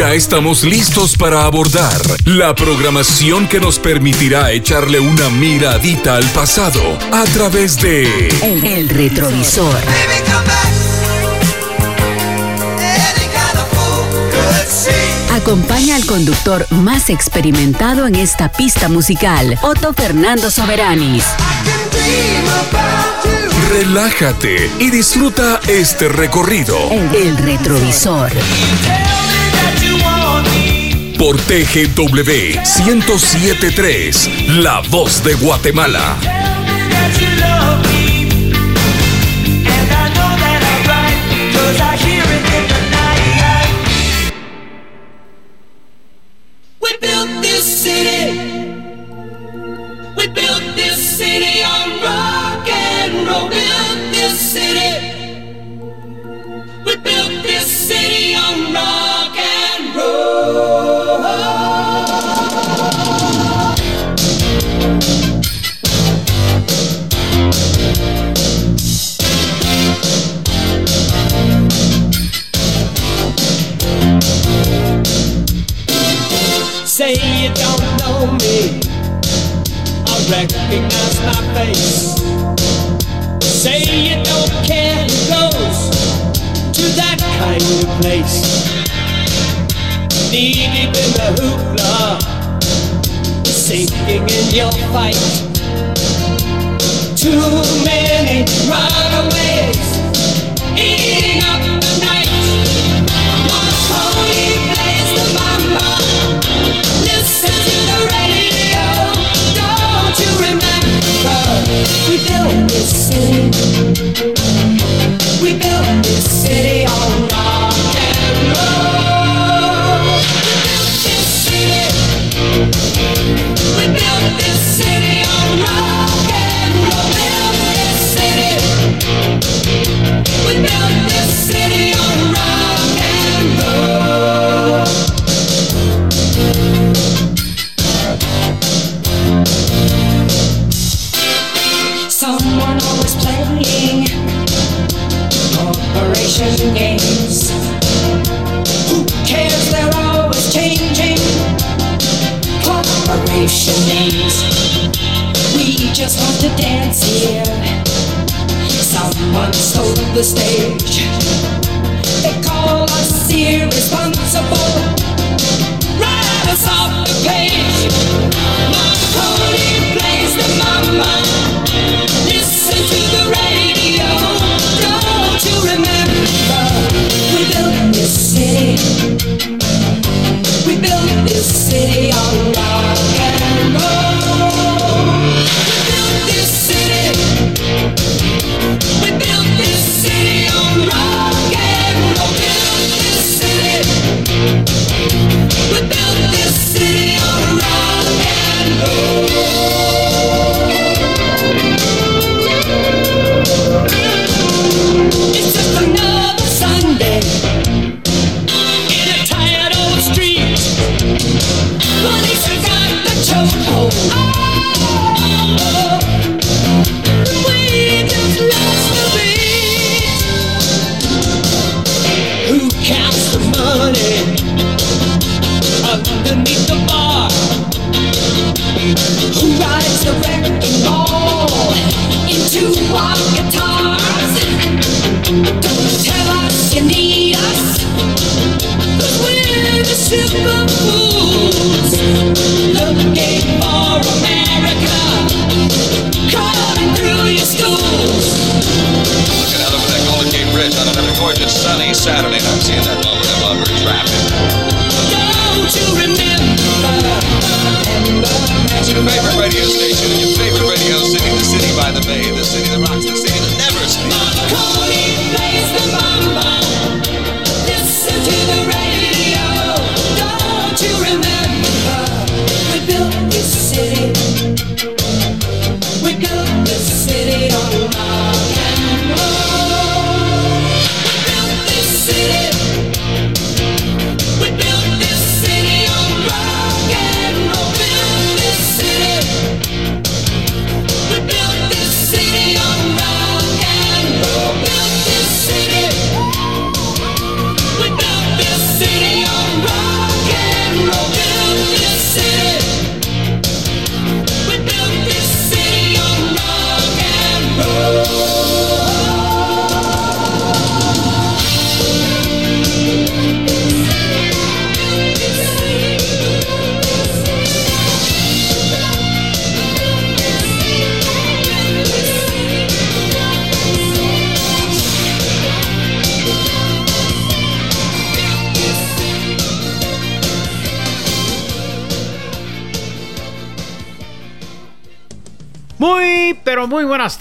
Ya estamos listos para abordar la programación que nos permitirá echarle una miradita al pasado a través de El, retrovisor. Acompaña al conductor más experimentado en esta pista musical, Otto Fernando Soberanis. Relájate y disfruta este recorrido. El, el retrovisor por TGW 1073, La Voz de Guatemala.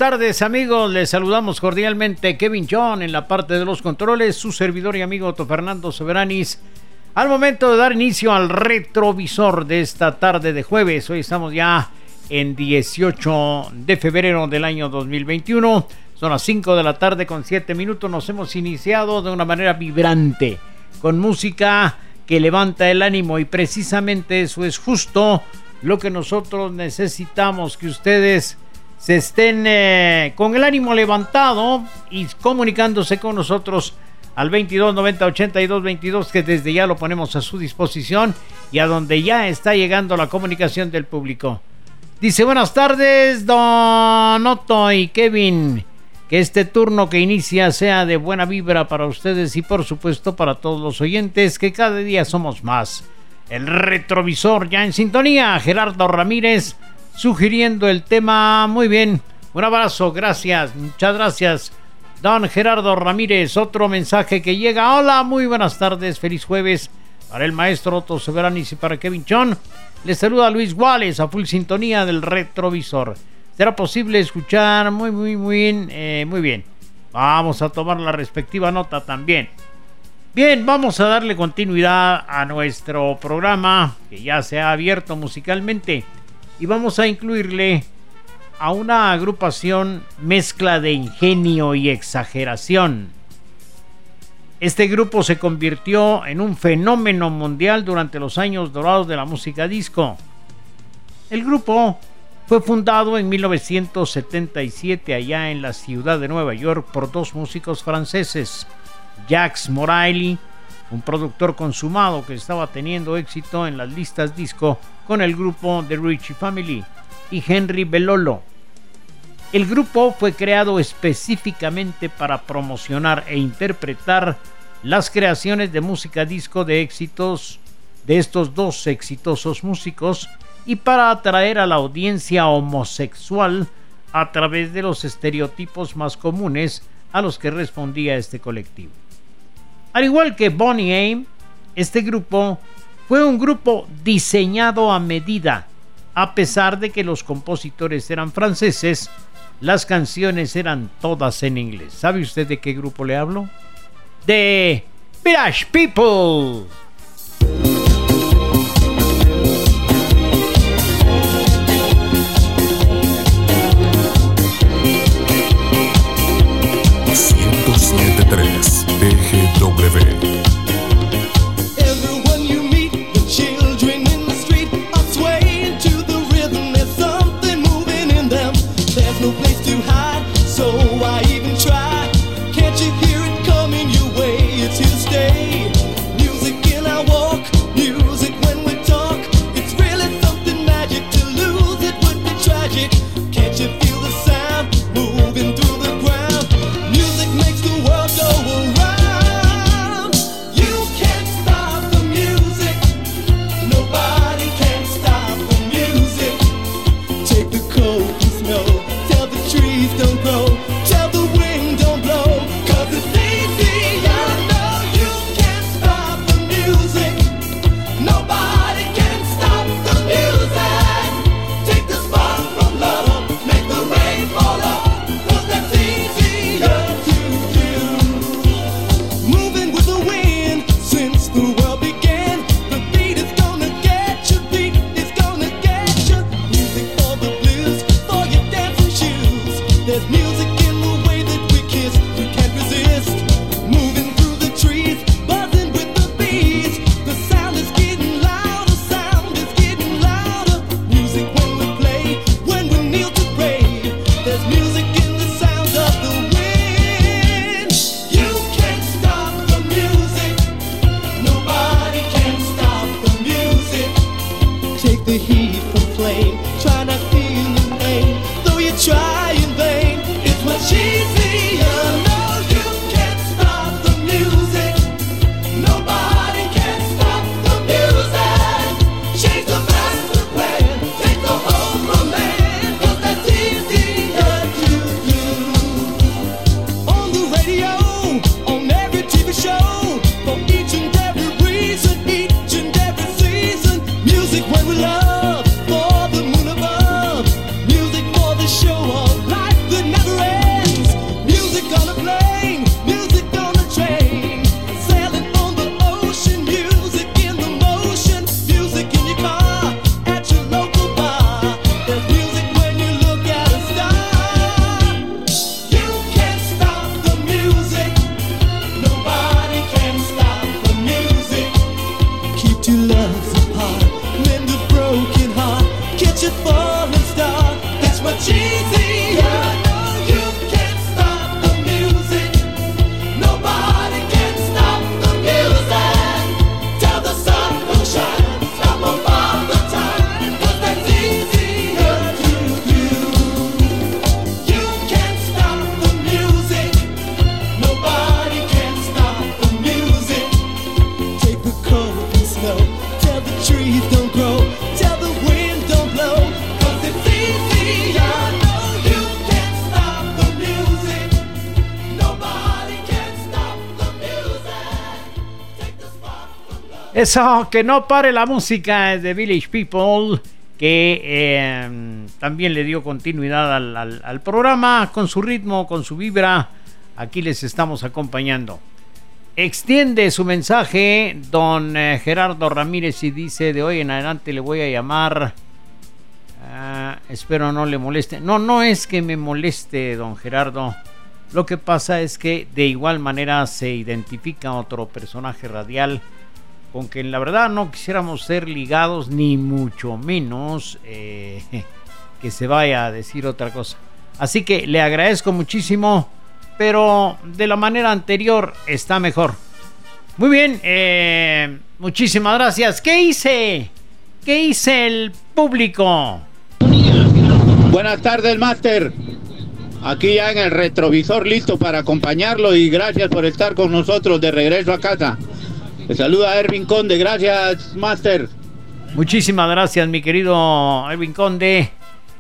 Tardes amigos, les saludamos cordialmente Kevin John en la parte de los controles, su servidor y amigo Otto Fernando Soberanis. Al momento de dar inicio al retrovisor de esta tarde de jueves, hoy estamos ya en 18 de febrero del año 2021, son las 5 de la tarde con 7 minutos, nos hemos iniciado de una manera vibrante, con música que levanta el ánimo y precisamente eso es justo lo que nosotros necesitamos, que ustedes se estén eh, con el ánimo levantado y comunicándose con nosotros al 22 90 82 22 que desde ya lo ponemos a su disposición y a donde ya está llegando la comunicación del público. Dice buenas tardes Don Otto y Kevin. Que este turno que inicia sea de buena vibra para ustedes y por supuesto para todos los oyentes que cada día somos más. El retrovisor ya en sintonía. Gerardo Ramírez sugiriendo el tema. Muy bien. Un abrazo. Gracias. Muchas gracias. Don Gerardo Ramírez. Otro mensaje que llega. Hola. Muy buenas tardes. Feliz jueves. Para el maestro Otto Soberanis y para Kevin Chon. Les saluda Luis Guales a full sintonía del retrovisor. Será posible escuchar muy, muy, muy bien. Eh, muy bien. Vamos a tomar la respectiva nota también. Bien, vamos a darle continuidad a nuestro programa que ya se ha abierto musicalmente y vamos a incluirle a una agrupación mezcla de ingenio y exageración. Este grupo se convirtió en un fenómeno mundial durante los años dorados de la música disco. El grupo fue fundado en 1977 allá en la ciudad de Nueva York por dos músicos franceses, Jax Morelli, un productor consumado que estaba teniendo éxito en las listas disco con el grupo The Richie Family, y Henry Belolo. El grupo fue creado específicamente para promocionar e interpretar las creaciones de música disco de éxitos de estos dos exitosos músicos y para atraer a la audiencia homosexual a través de los estereotipos más comunes a los que respondía este colectivo. Al igual que Bonnie Aim, este grupo fue un grupo diseñado a medida. A pesar de que los compositores eran franceses, las canciones eran todas en inglés. ¿Sabe usted de qué grupo le hablo? De Village People. TGW. Eso, que no pare la música de Village People, que eh, también le dio continuidad al programa con su ritmo, con su vibra. Aquí les estamos acompañando. Extiende su mensaje don eh, Gerardo Ramírez y dice de hoy en adelante le voy a llamar. ah, espero no le moleste. No, no es que me moleste don Gerardo. Lo que pasa es que de igual manera se identifica otro personaje radial con quien la verdad no quisiéramos ser ligados ni mucho menos eh, que se vaya a decir otra cosa. Así que le agradezco muchísimo, pero de la manera anterior está mejor. Muy bien, eh, muchísimas gracias. ¿Qué hice? ¿Qué hice el público? Buenas tardes, Master. Aquí ya en el retrovisor listo para acompañarlo y gracias por estar con nosotros de regreso a casa. Le saluda Ervin Conde, gracias, Master. Muchísimas gracias, mi querido Erwin Conde.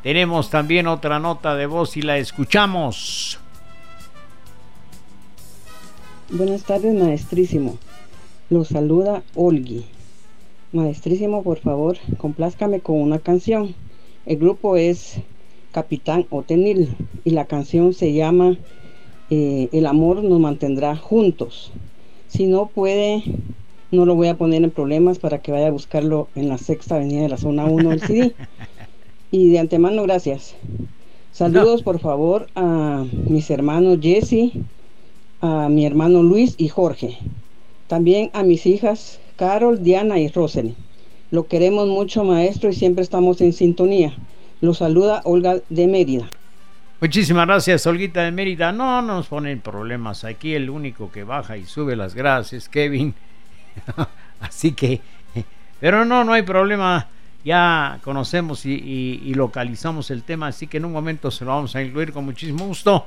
Tenemos también otra nota de voz y la escuchamos. Buenas tardes, maestrísimo. Lo saluda Olgi. Maestrísimo, por favor, complázcame con una canción. El grupo es Capitán Otenil y la canción se llama eh, El amor nos mantendrá juntos. Si no puede, no lo voy a poner en problemas para que vaya a buscarlo en la sexta avenida de la zona 1 del CD. Y de antemano, gracias. Saludos, por favor, a mis hermanos Jesse, a mi hermano Luis y Jorge. También a mis hijas Carol, Diana y Rosely. Lo queremos mucho, maestro, y siempre estamos en sintonía. Lo saluda Olga de Mérida. Muchísimas gracias, Olguita de Mérida. No nos ponen problemas. Aquí el único que baja y sube las gradas es Kevin. Así que, pero no, no hay problema. Ya conocemos y, y- y localizamos el tema, así que en un momento se lo vamos a incluir con muchísimo gusto.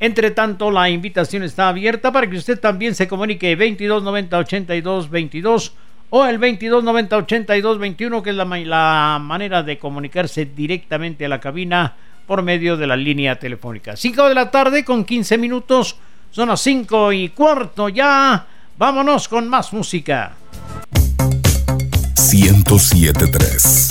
Entre tanto, la invitación está abierta para que usted también se comunique 2290 82 22 o el 2290 82 21, que es la, la manera de comunicarse directamente a la cabina por medio de la línea telefónica. 5 de la tarde con 15 minutos, son las 5 y cuarto ya. Vámonos con más música. 1073.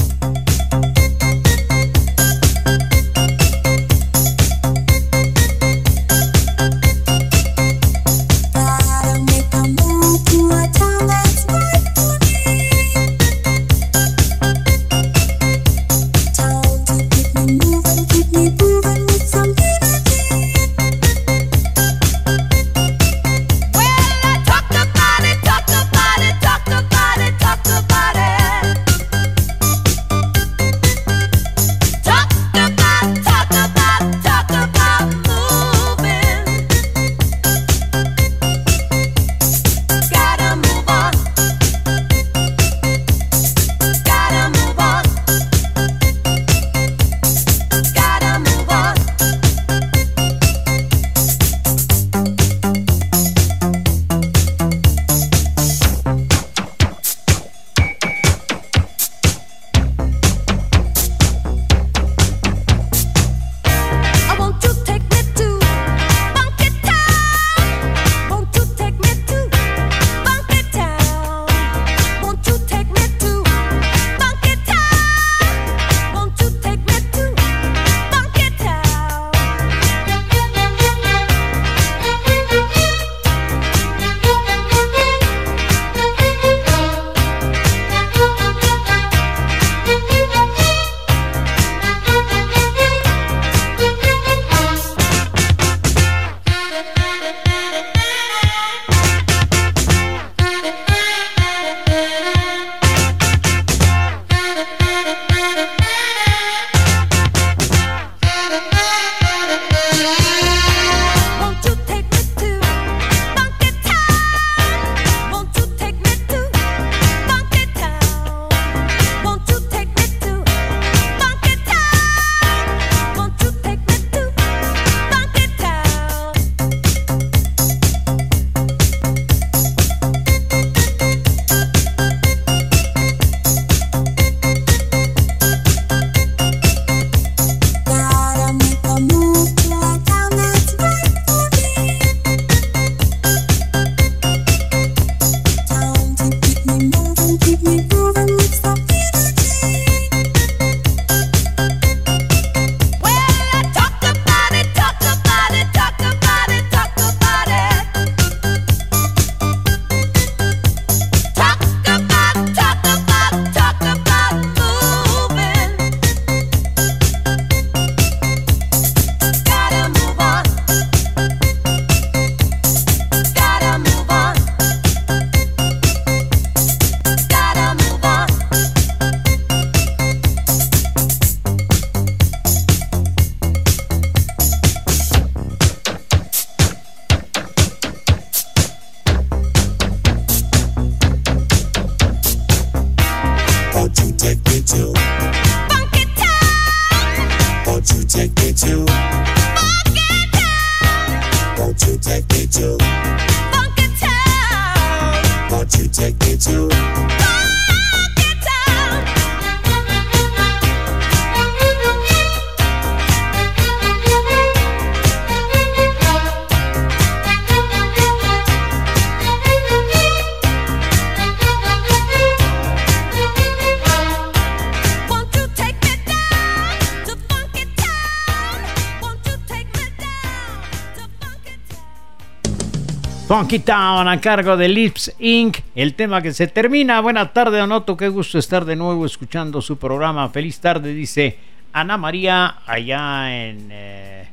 Funky a cargo de Lips Inc. El tema que se termina. Buenas tardes, Donoto. Qué gusto estar de nuevo escuchando su programa. Feliz tarde, dice Ana María, allá en eh,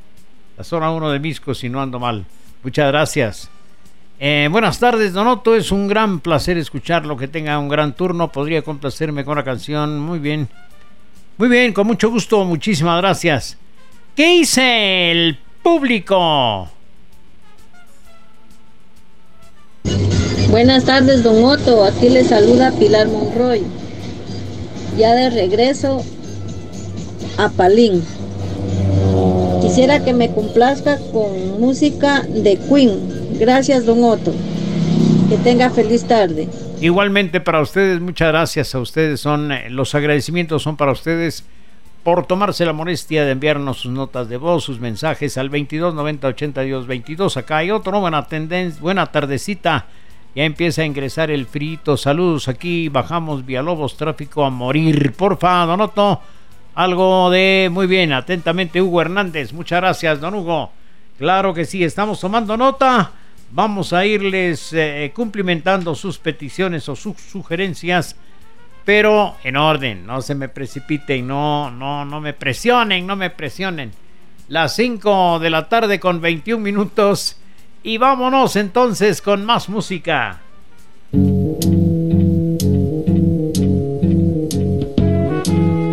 la zona 1 de Misco, si no ando mal. Muchas gracias. Eh, buenas tardes, Donoto. Es un gran placer escucharlo. Que tenga un gran turno. Podría complacerme con la canción. Muy bien. Muy bien, con mucho gusto. Muchísimas gracias. ¿Qué dice el público? Buenas tardes, don Otto. Aquí le saluda Pilar Monroy. Ya de regreso a Palín. Quisiera que me complazca con música de Queen. Gracias, don Otto. Que tenga feliz tarde. Igualmente para ustedes, muchas gracias a ustedes. Son eh, los agradecimientos son para ustedes por tomarse la molestia de enviarnos sus notas de voz, sus mensajes al 22 90 82 22. Acá hay otro, buena tendencia, buena tardecita. Ya empieza a ingresar el frito. Saludos aquí, bajamos Villalobos, tráfico a morir. Porfa, Don Otto, algo de muy bien, atentamente Hugo Hernández. Muchas gracias, don Hugo. Claro que sí, estamos tomando nota. Vamos a irles eh, cumplimentando sus peticiones o sus sugerencias, pero en orden, no se me precipiten, no, no, no me presionen, no me presionen. Las 5 de la tarde con 21 minutos y vámonos entonces con más música.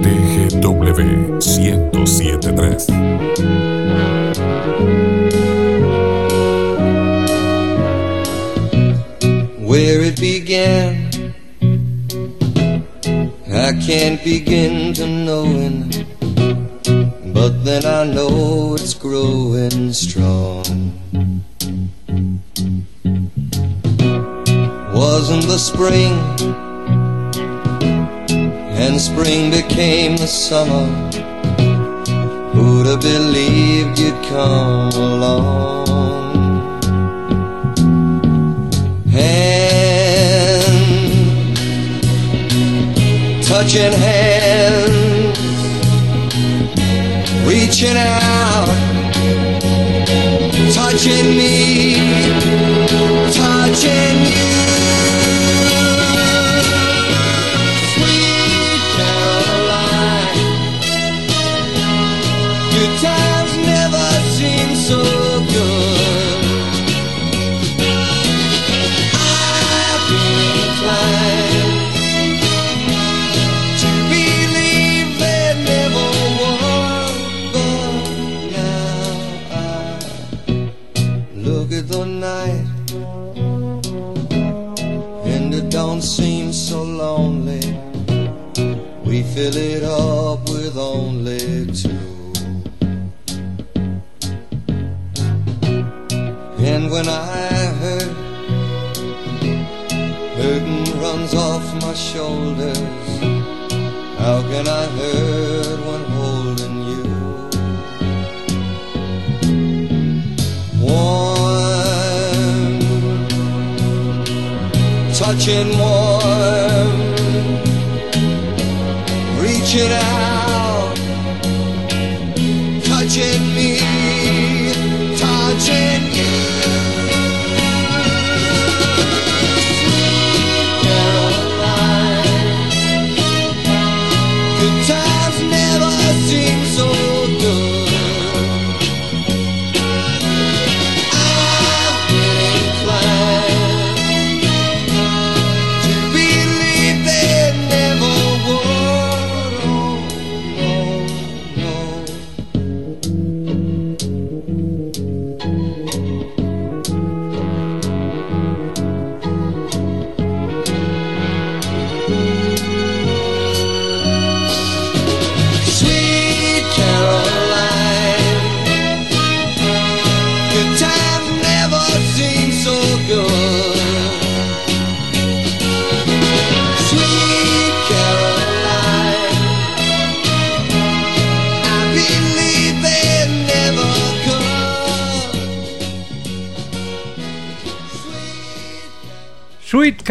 TGW 1073. where it began. I can't begin to knowing, but then I know it's growing strong. Wasn't the spring, and spring became the summer. Who'd have believed you'd come along? hand, touching hands, reaching out, touching me, touching you. So good. I've been inclined to believe there never was, but now I look at the night and it don't seem so lonely. We fill it up when I hurt Burden runs off my shoulders. How can I hurt when holding you? Warm, touching warm,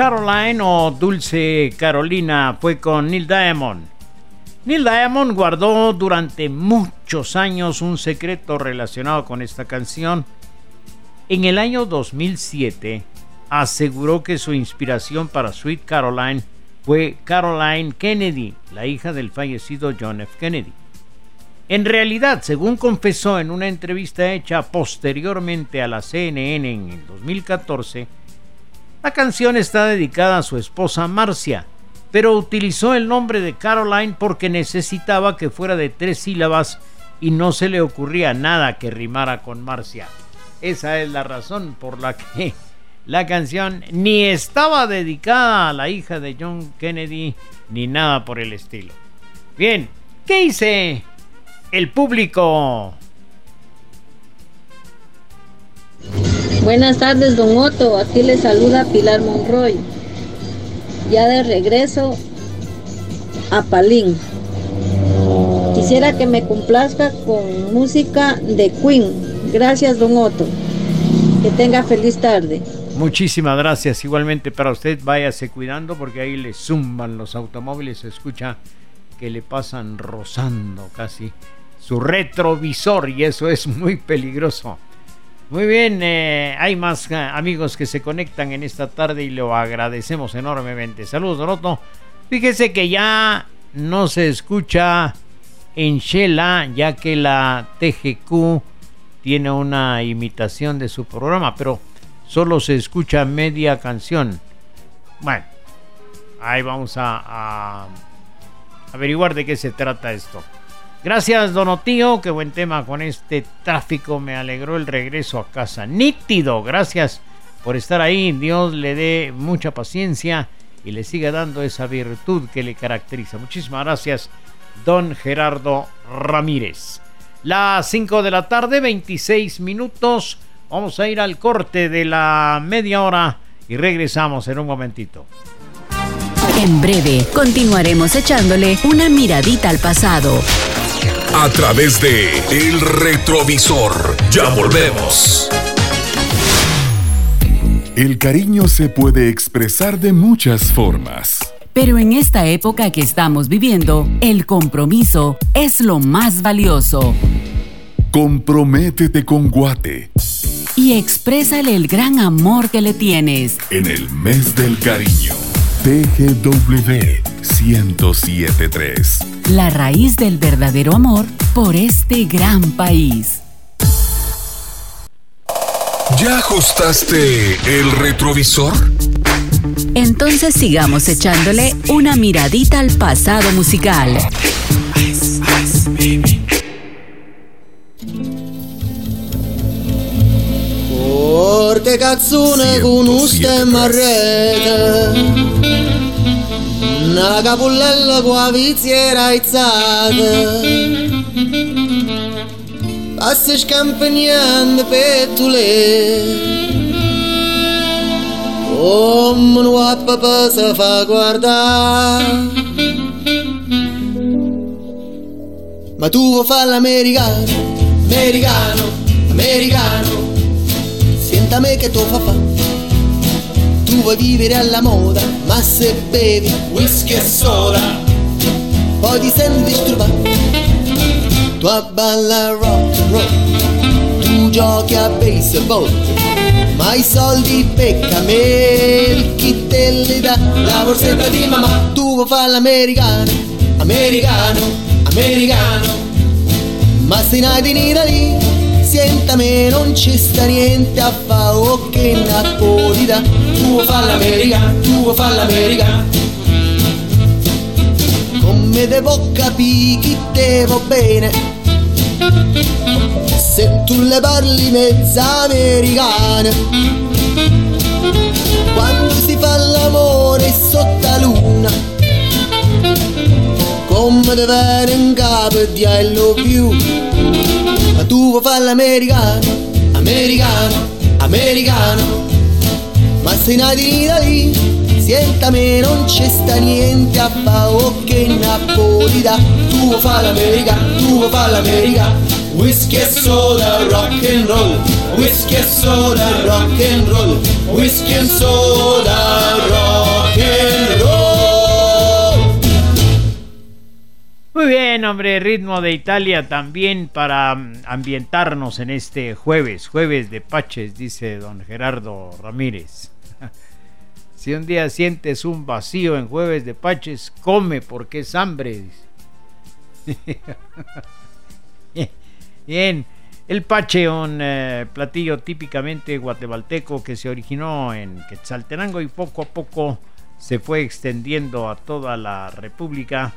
Caroline o Dulce Carolina fue con Neil Diamond. Neil Diamond guardó durante muchos años un secreto relacionado con esta canción. En el año 2007 aseguró que su inspiración para Sweet Caroline fue Caroline Kennedy, la hija del fallecido John F. Kennedy. En realidad, según confesó en una entrevista hecha posteriormente a la CNN en el 2014, la canción está dedicada a su esposa Marcia, pero utilizó el nombre de Caroline porque necesitaba que fuera de tres sílabas y no se le ocurría nada que rimara con Marcia. Esa es la razón por la que la canción ni estaba dedicada a la hija de John Kennedy ni nada por el estilo. Bien, ¿qué dice el público? Buenas tardes, don Otto. Aquí le saluda Pilar Monroy. Ya de regreso a Palín. Quisiera que me complazca con música de Queen. Gracias, don Otto. Que tenga feliz tarde. Muchísimas gracias. Igualmente para usted, váyase cuidando porque ahí le zumban los automóviles. Se escucha que le pasan rozando casi su retrovisor y eso es muy peligroso. Muy bien, eh, hay más eh, amigos que se conectan en esta tarde y lo agradecemos enormemente. Saludos, Doroto. Fíjese que ya no se escucha en Shela, ya que la TGQ tiene una imitación de su programa, pero solo se escucha media canción. Bueno, ahí vamos a, a averiguar de qué se trata esto. Gracias, Donotío. Qué buen tema con este tráfico. Me alegró el regreso a casa. Nítido. Gracias por estar ahí. Dios le dé mucha paciencia y le siga dando esa virtud que le caracteriza. Muchísimas gracias, don Gerardo Ramírez. Las 5 de la tarde, 26 minutos. Vamos a ir al corte de la media hora y regresamos en un momentito. En breve, continuaremos echándole una miradita al pasado. A través de El Retrovisor. Ya volvemos. El cariño se puede expresar de muchas formas. Pero en esta época que estamos viviendo, el compromiso es lo más valioso. Comprométete con Guate Y exprésale el gran amor que le tienes. en el mes del cariño. TGW 1073. La raíz del verdadero amor por este gran país. ¿Ya ajustaste el retrovisor? Entonces sigamos echándole una miradita al pasado musical. Rete Una capullella con la viziera aizzata Passa scampagnando pettule Come un papà si fa guardare. Ma tu vuoi fare l'americano, americano, americano. Senta me che tu fa fa Tu vuoi vivere alla moda Ma se bevi whisky e soda Poi ti senti disturbato Tu abballa rock and roll Tu giochi a baseball Ma i soldi pecca me Chi te li dà La borsetta di mamma. Tu vuoi fare l'americano Americano, americano Ma se nati in Italia Senta me non ci sta niente a fa o che napolita Tu vuoi fare l'americano, tu vuoi fare l'americano Come devo capire chi te va bene. Se tu le parli mezza americana Quando si fa l'amore sotto la luna Come te viene in capo di I love you. Ma tu vuoi fare l'americano, americano, americano. Ma sei nato in Italia, senta me non c'è sta niente a o che napolita Tu vuoi fare l'americano, tu vuoi fare l'americano Whisky e soda, rock and roll. Whisky and soda, rock and roll, whisky and soda, rock Muy bien, hombre, ritmo de Italia también para mm, ambientarnos en este jueves, jueves de Paches, dice don Gerardo Ramírez. Si un día sientes un vacío en jueves de Paches, come porque es hambre. Bien, el pache, un eh, platillo típicamente guatemalteco que se originó en Quetzaltenango y poco a poco se fue extendiendo a toda la República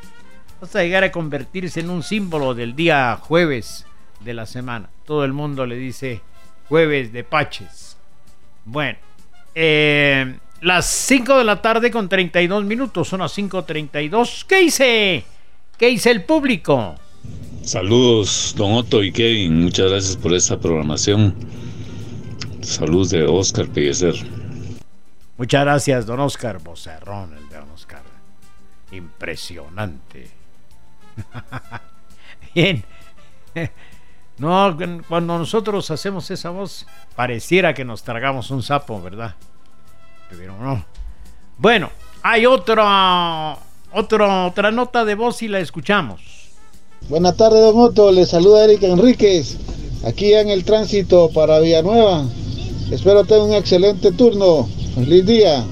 hasta llegar a convertirse en un símbolo del día jueves de la semana. Todo el mundo le dice jueves de paches. Bueno, eh, las 5 de la tarde con 32 minutos, son las 5.32. ¿Qué hice? ¿Qué hice el público? Saludos, don Otto y Kevin. Muchas gracias por esta programación. Saludos de Oscar Pellecer. Muchas gracias, don Oscar Bocerrón, el de don Oscar. Impresionante. Bien. No, cuando nosotros hacemos esa voz, pareciera que nos tragamos un sapo, ¿verdad? Pero no. Bueno, hay otra, otra, otra nota de voz y la escuchamos. Buenas tardes, don Otto. Le saluda Erika Enríquez, aquí en el tránsito para Villanueva. Espero tener un excelente turno. Feliz día.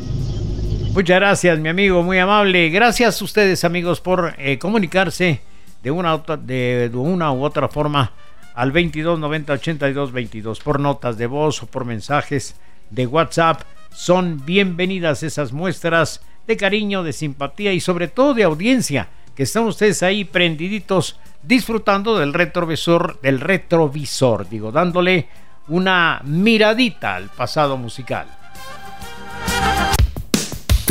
Muchas gracias, mi amigo, muy amable. Gracias a ustedes, amigos, por eh, comunicarse de una, de una u otra forma al 22 90 82 22 por notas de voz o por mensajes de WhatsApp. Son bienvenidas esas muestras de cariño, de simpatía y sobre todo de audiencia que están ustedes ahí prendiditos disfrutando del retrovisor, del retrovisor, digo, dándole una miradita al pasado musical.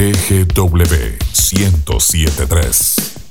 TGW 1073.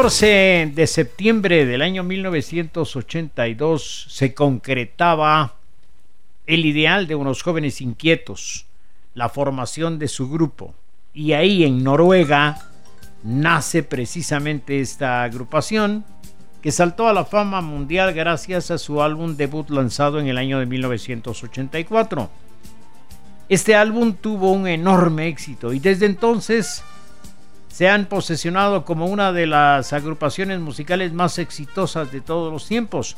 14 de septiembre del año 1982 se concretaba el ideal de unos jóvenes inquietos, la formación de su grupo. Y ahí en Noruega nace precisamente esta agrupación que saltó a la fama mundial gracias a su álbum debut lanzado en el año de 1984. Este álbum tuvo un enorme éxito y desde entonces se han posesionado como una de las agrupaciones musicales más exitosas de todos los tiempos.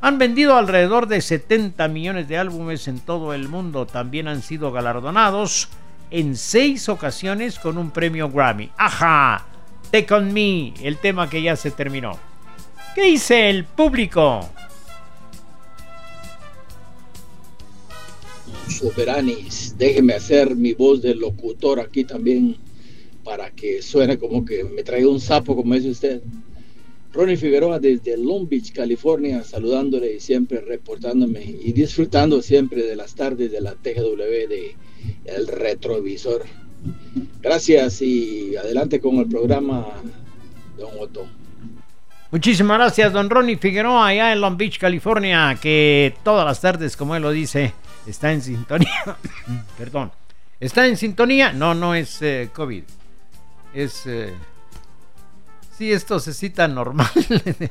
Han vendido alrededor de 70 millones de álbumes en todo el mundo. También han sido galardonados en seis ocasiones con un premio Grammy. ¡Ajá! Take on Me, el tema que ya se terminó. ¿Qué dice el público? Soberanis, déjeme hacer mi voz de locutor aquí también para que suene como que me traiga un sapo, como dice usted. Ronnie Figueroa desde Long Beach, California, saludándole y siempre reportándome y disfrutando siempre de las tardes de la TGW de El Retrovisor. Gracias y adelante con el programa, don Otto. Muchísimas gracias, don Ronnie Figueroa, allá en Long Beach, California, que todas las tardes, como él lo dice, está en sintonía. Perdón. ¿Está en sintonía? No, no es eh, COVID. Es. Eh... Sí, esto se cita normal.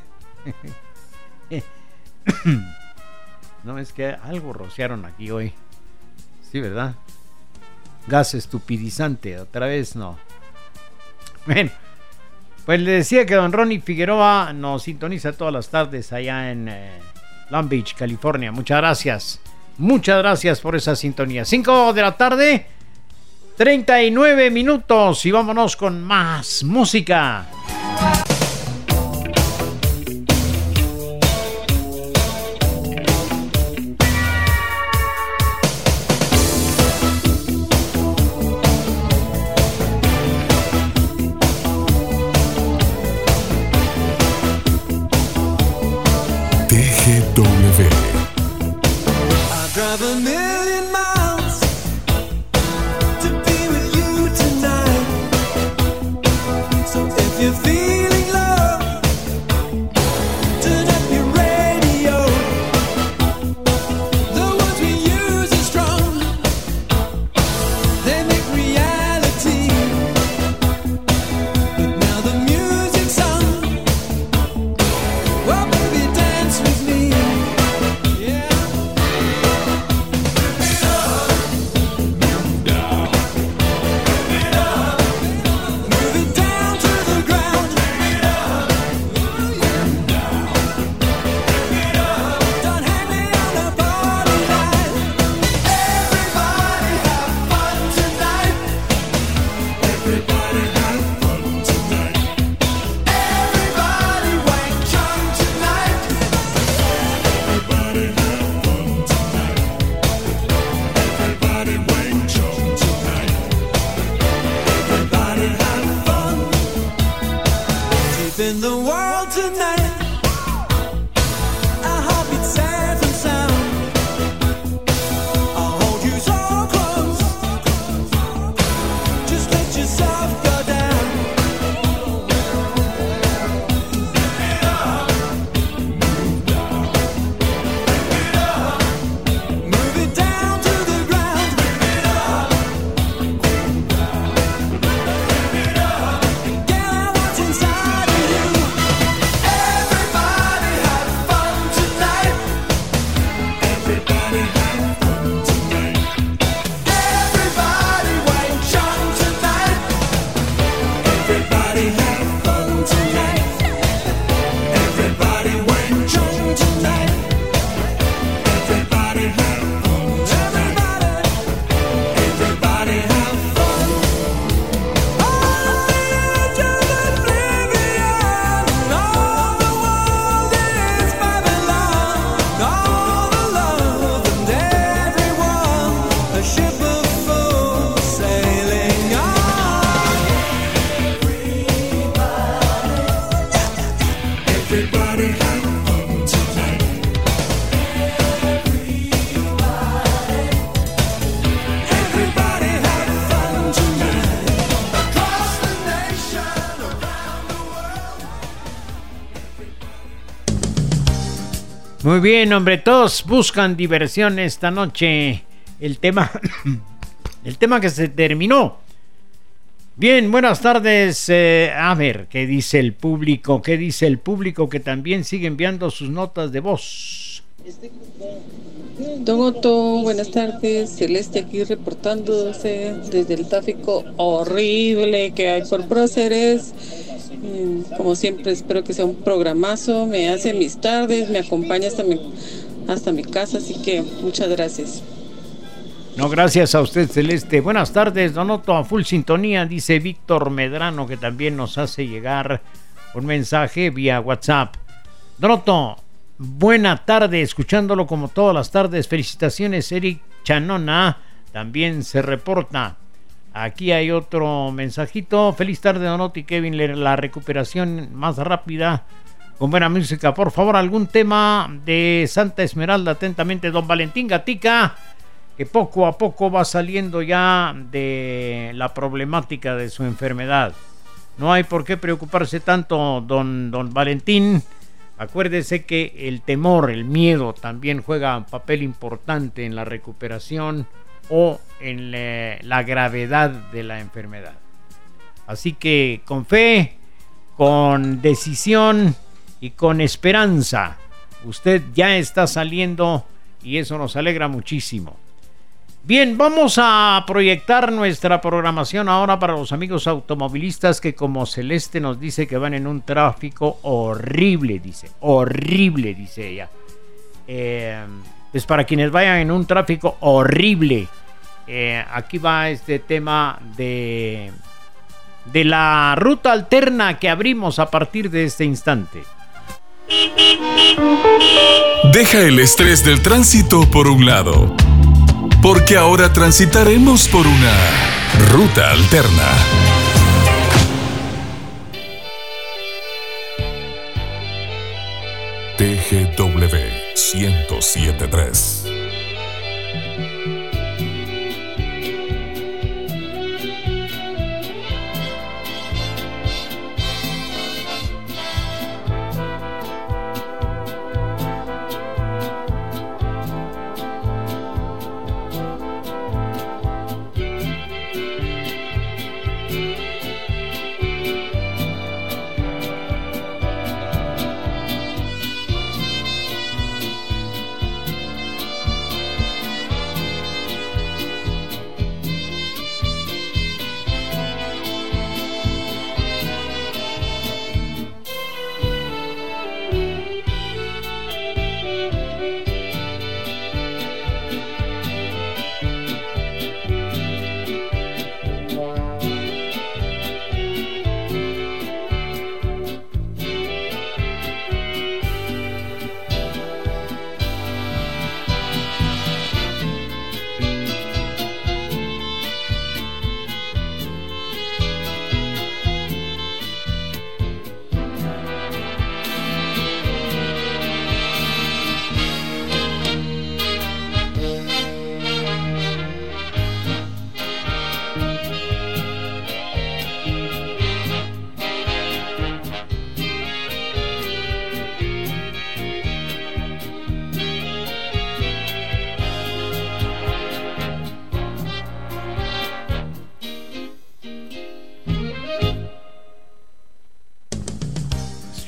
no, es que algo rociaron aquí hoy. Sí, ¿verdad? Gas estupidizante, otra vez no. Bueno, pues le decía que don Ronnie Figueroa nos sintoniza todas las tardes allá en eh, Long Beach, California. Muchas gracias. Muchas gracias por esa sintonía. 5 de la tarde, 39 minutos y vámonos con más música. Bien, hombre, todos buscan diversión esta noche. El tema, el tema que se terminó. Bien, buenas tardes. eh, a ver, ¿qué dice el público? ¿Qué dice el público que también sigue enviando sus notas de voz? Don Otto, buenas tardes. Celeste aquí reportándose desde el tráfico horrible que hay por próceres. Mm, Como siempre, espero que sea un programazo. Me hace mis tardes, me acompaña hasta mi, hasta mi casa, así que muchas gracias. No, gracias a usted, Celeste. Buenas tardes, Donoto, a full sintonía, dice Víctor Medrano, que también nos hace llegar un mensaje vía WhatsApp. Donoto, buena tarde, escuchándolo como todas las tardes. Felicitaciones, Eric Chanona, también se reporta. Aquí hay otro mensajito. Feliz tarde, Donoto y Kevin, la recuperación más rápida. Con buena música, por favor, algún tema de Santa Esmeralda, atentamente, don Valentín Gatica que poco a poco va saliendo ya de la problemática de su enfermedad. No hay por qué preocuparse tanto, don, don Valentín. Acuérdese que el temor, el miedo también juega un papel importante en la recuperación o en la, gravedad de la enfermedad. Así que con fe, con decisión y con esperanza, usted ya está saliendo y eso nos alegra muchísimo. Bien, vamos a proyectar nuestra programación ahora para los amigos automovilistas que como Celeste nos dice que van en un tráfico horrible, dice, horrible, dice ella. Eh, pues para quienes vayan en un tráfico horrible, eh, aquí va este tema de, de la ruta alterna que abrimos a partir de este instante. Deja el estrés del tránsito por un lado, porque ahora transitaremos por una ruta alterna. TGW 1073.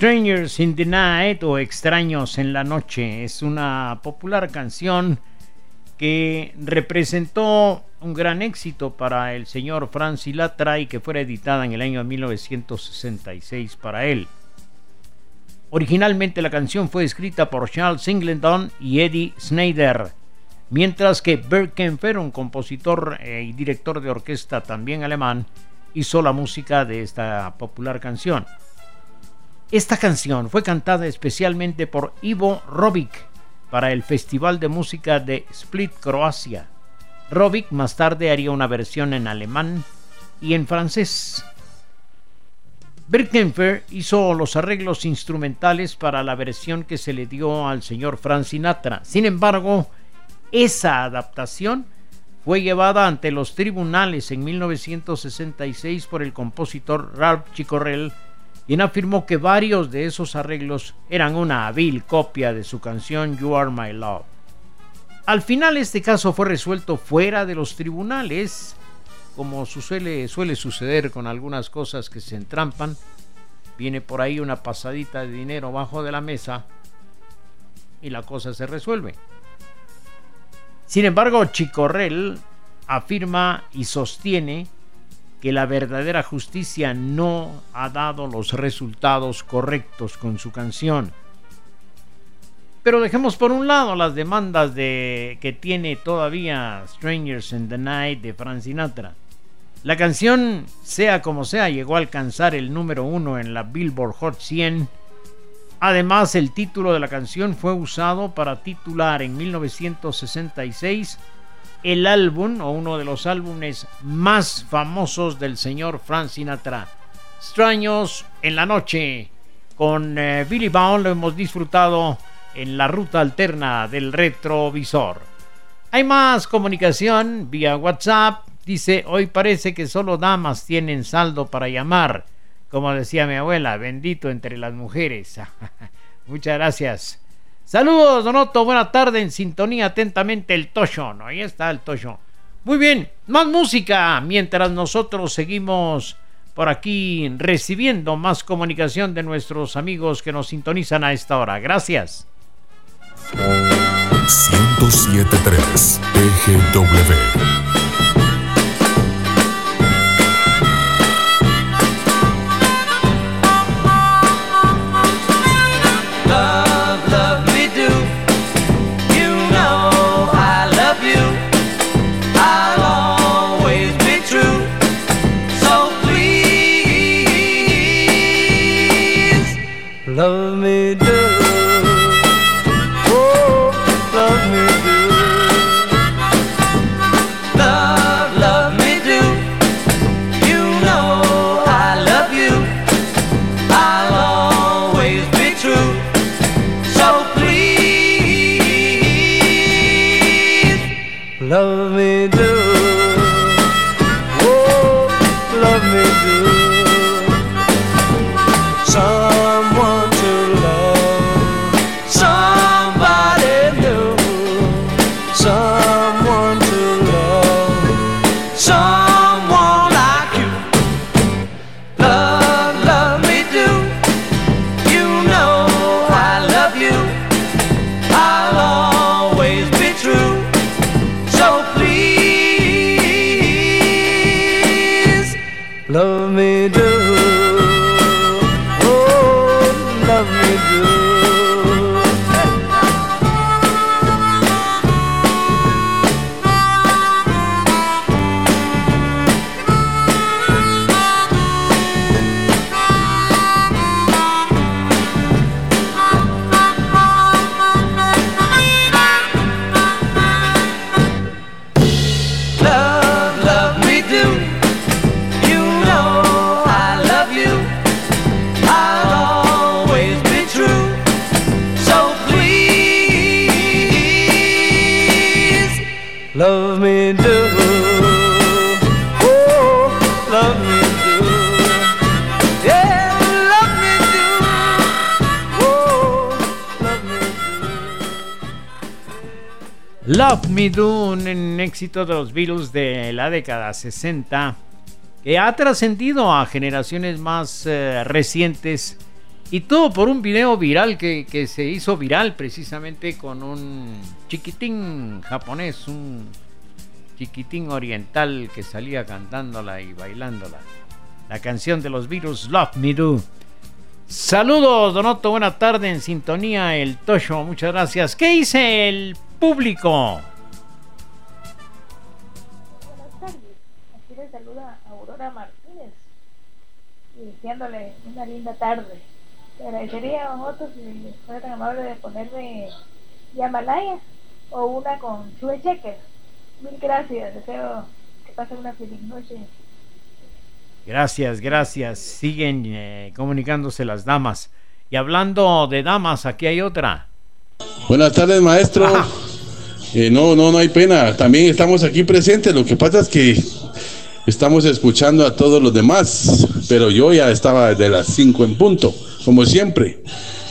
Strangers in the Night o Extraños en la Noche es una popular canción que representó un gran éxito para el señor Frank Sinatra y que fuera editada en el año 1966 para él. Originalmente la canción fue escrita por Charles Singleton y Eddie Snyder, mientras que Bert un compositor eh, y director de orquesta también alemán, hizo la música de esta popular canción. Esta canción fue cantada especialmente por Ivo Robic para el Festival de Música de Split, Croacia. Robic más tarde haría una versión en alemán y en francés. Birkenfer hizo los arreglos instrumentales para la versión que se le dio al señor Frank Sinatra. Sin embargo, esa adaptación fue llevada ante los tribunales en 1966 por el compositor Ralph Chicorrell quien afirmó que varios de esos arreglos eran una hábil copia de su canción You Are My Love. Al final este caso fue resuelto fuera de los tribunales, como suele, suele suceder con algunas cosas que se entrampan. Viene por ahí una pasadita de dinero bajo de la mesa y la cosa se resuelve. Sin embargo, Chicorrel afirma y sostiene que la verdadera justicia no ha dado los resultados correctos con su canción. Pero dejemos por un lado las demandas de que tiene todavía Strangers in the Night de Frank Sinatra. La canción, sea como sea, llegó a alcanzar el número uno en la Billboard Hot 100. Además, el título de la canción fue usado para titular en 1966 el álbum o uno de los álbumes más famosos del señor Frank Sinatra. Extraños en la noche. Con eh, Billy Bond lo hemos disfrutado en la ruta alterna del retrovisor. Hay más comunicación vía WhatsApp. Dice, hoy parece que solo damas tienen saldo para llamar. Como decía mi abuela, bendito entre las mujeres. Muchas gracias. Saludos, Donoto. Buena tarde. En sintonía atentamente el Tosho. Ahí está el Tosho. Muy bien, más música. Mientras nosotros seguimos por aquí recibiendo más comunicación de nuestros amigos que nos sintonizan a esta hora. Gracias. 1073 EGW. Love me do. Me Do, un éxito de los Beatles de la década 60 que ha trascendido a generaciones más eh, recientes y todo por un video viral que, se hizo viral precisamente con un chiquitín japonés, un chiquitín oriental que salía cantándola y bailándola. La canción de los Beatles, Love Me Do. Saludos, Donoto, buena tarde en sintonía, el Tosho, muchas gracias. ¿Qué dice el público? Deseándole una linda tarde. Te agradecería a vosotros si fuera tan amable de ponerme Yamalaya o una con Chue Checker. Mil gracias. Deseo que pasen una feliz noche. Gracias, gracias. Siguen eh, comunicándose las damas. Y hablando de damas, aquí hay otra. Buenas tardes, maestro. Eh, no, no, no hay pena. También estamos aquí presentes. Lo que pasa es que estamos escuchando a todos los demás. pero yo ya estaba desde las 5 en punto, como siempre,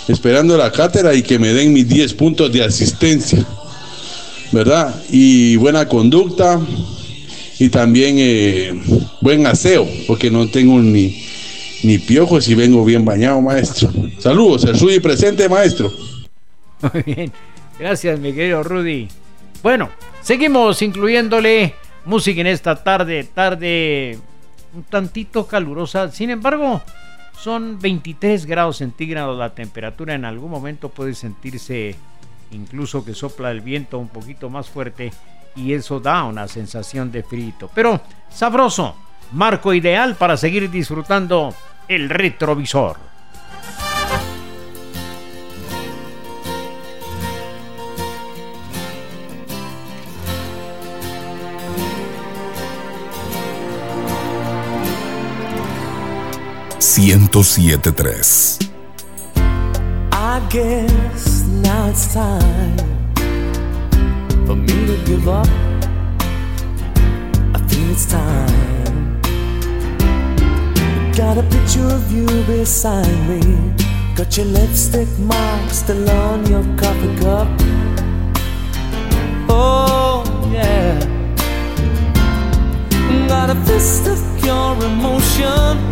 esperando la cátedra y que me den mis 10 puntos de asistencia, ¿verdad? Y buena conducta y también eh, buen aseo, porque no tengo ni, ni piojos y vengo bien bañado, maestro. Saludos, el Rudy presente, maestro. Muy bien. Gracias, mi querido Rudy. Bueno, seguimos incluyéndole música en esta tarde, tarde un tantito calurosa. Sin embargo, son 23 grados centígrados la temperatura. En algún momento puede sentirse incluso que sopla el viento un poquito más fuerte y eso da una sensación de frito. Pero sabroso, marco ideal para seguir disfrutando el retrovisor. Tres I guess now it's time for me to give up. I feel it's time. Got a picture of you beside me. Got your lipstick mark still on your coffee cup. Oh, yeah. Got a fist of pure emotion.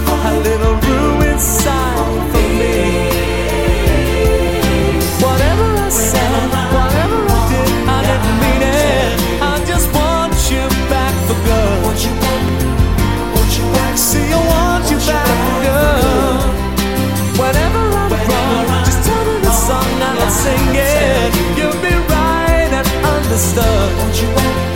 a little room inside for me? Whatever I said, whatever I did, I didn't mean it. I just want you back for good. Want you back, want you back. See, I want you back for good. Whenever I'm wrong, just tell me the song and I'll sing it. You'll be right and understood.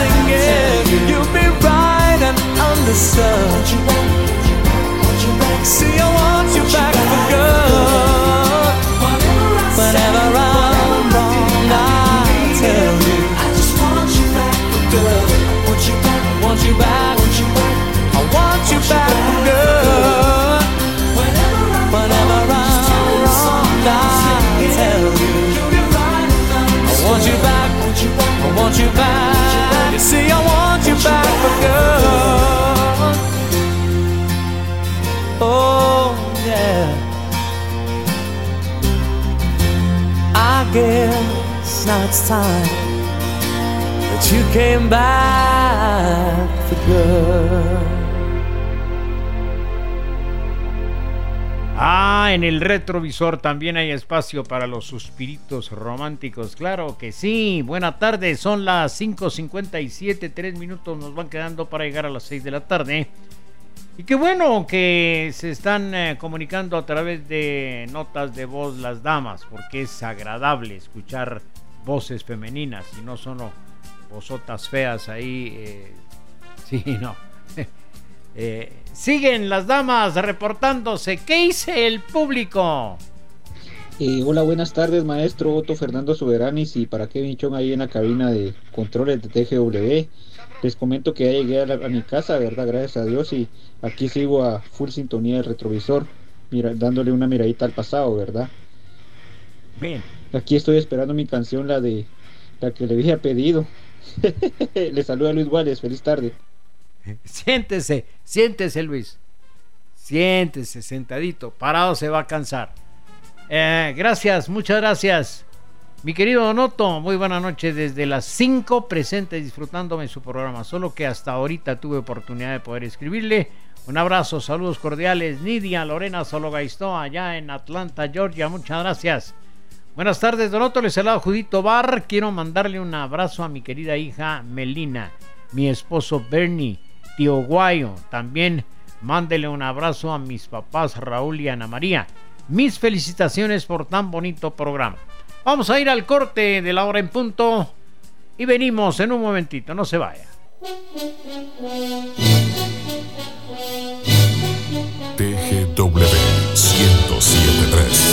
And I'll sing it. You'll be right and understood. See, I want you back for good. Whenever I'm I you. I just want you back for good. Want you want you back, want you back. I want you back for good. Whenever I'm wrong, I tell you. I want you back, I want you back. Now it's time that you came back. Ah, en el retrovisor también hay espacio para los suspiritos románticos. Claro que sí. Buena tarde, son las 5.57, tres minutos nos van quedando para llegar a las 6 de la tarde. Y qué bueno que se están eh, comunicando a través de notas de voz las damas, porque es agradable escuchar voces femeninas y no solo vosotas feas ahí. eh, sí, no. Eh, siguen las damas reportándose. ¿Qué dice el público? Eh, hola, buenas tardes, maestro Otto Fernando Soberanis y para Kevin Chong ahí en la cabina de controles de TGW. Les comento que ya llegué a, la- a mi casa, ¿verdad? Gracias a Dios y aquí sigo a full sintonía del retrovisor, mira, dándole una miradita al pasado, ¿verdad? Bien. Aquí estoy esperando mi canción, la de la que le había pedido. Le saluda Luis Guales, feliz tarde. Siéntese, siéntese Luis. Siéntese, sentadito. Parado se va a cansar. Eh, gracias, muchas gracias. Mi querido Donoto, muy buena noche desde las 5 presente disfrutándome su programa. Solo que hasta ahorita tuve oportunidad de poder escribirle. Un abrazo, saludos cordiales. Nidia Lorena Sologaistó, allá en Atlanta, Georgia. Muchas gracias. Buenas tardes, Donoto. Les saluda Judito Bar. Quiero mandarle un abrazo a mi querida hija Melina, mi esposo Bernie, tío Guayo. También mándele un abrazo a mis papás Raúl y Ana María. Mis felicitaciones por tan bonito programa. Vamos a ir al corte de la hora en punto y venimos en un momentito. No se vaya. TGW 1073.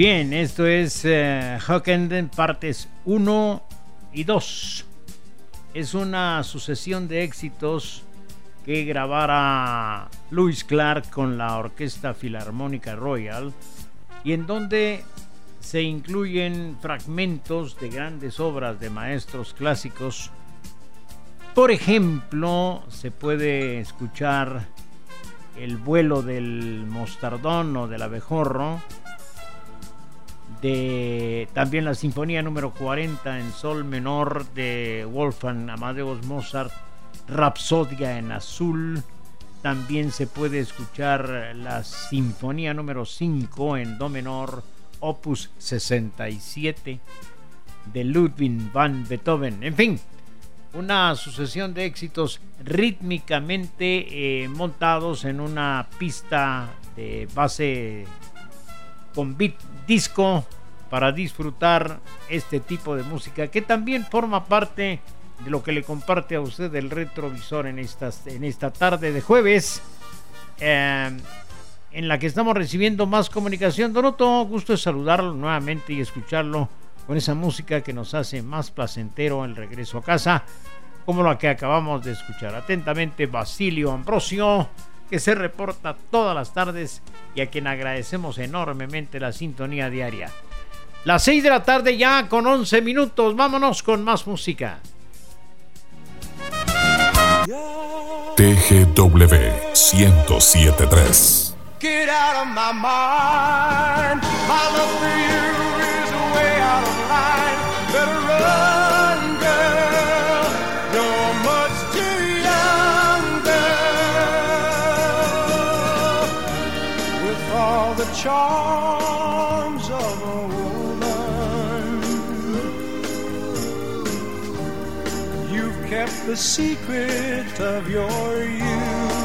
Bien, esto es eh, Hockenden partes 1 y 2. Es una sucesión de éxitos que grabara Louis Clark con la Orquesta Filarmónica Royal y en donde se incluyen fragmentos de grandes obras de maestros clásicos. Por ejemplo, se puede escuchar El vuelo del mostardón o del abejorro, también la sinfonía número 40 en sol menor de Wolfgang Amadeus Mozart, Rapsodia en azul. También se puede escuchar la sinfonía número 5 en do menor, opus 67 de Ludwig van Beethoven. En fin, una sucesión de éxitos rítmicamente eh, montados en una pista de base con beat disco para disfrutar este tipo de música que también forma parte de lo que le comparte a usted el retrovisor en, en esta tarde de jueves eh, en la que estamos recibiendo más comunicación. Donoto, gusto de saludarlo nuevamente y escucharlo con esa música que nos hace más placentero el regreso a casa, como la que acabamos de escuchar. Atentamente, Basilio Ambrosio que se reporta todas las tardes y a quien agradecemos enormemente la sintonía diaria. Las 6 de la tarde ya con 11 minutos, vámonos con más música. TGW 1073. Get out of my mind. My love for you charms of a woman, you've kept the secret of your youth.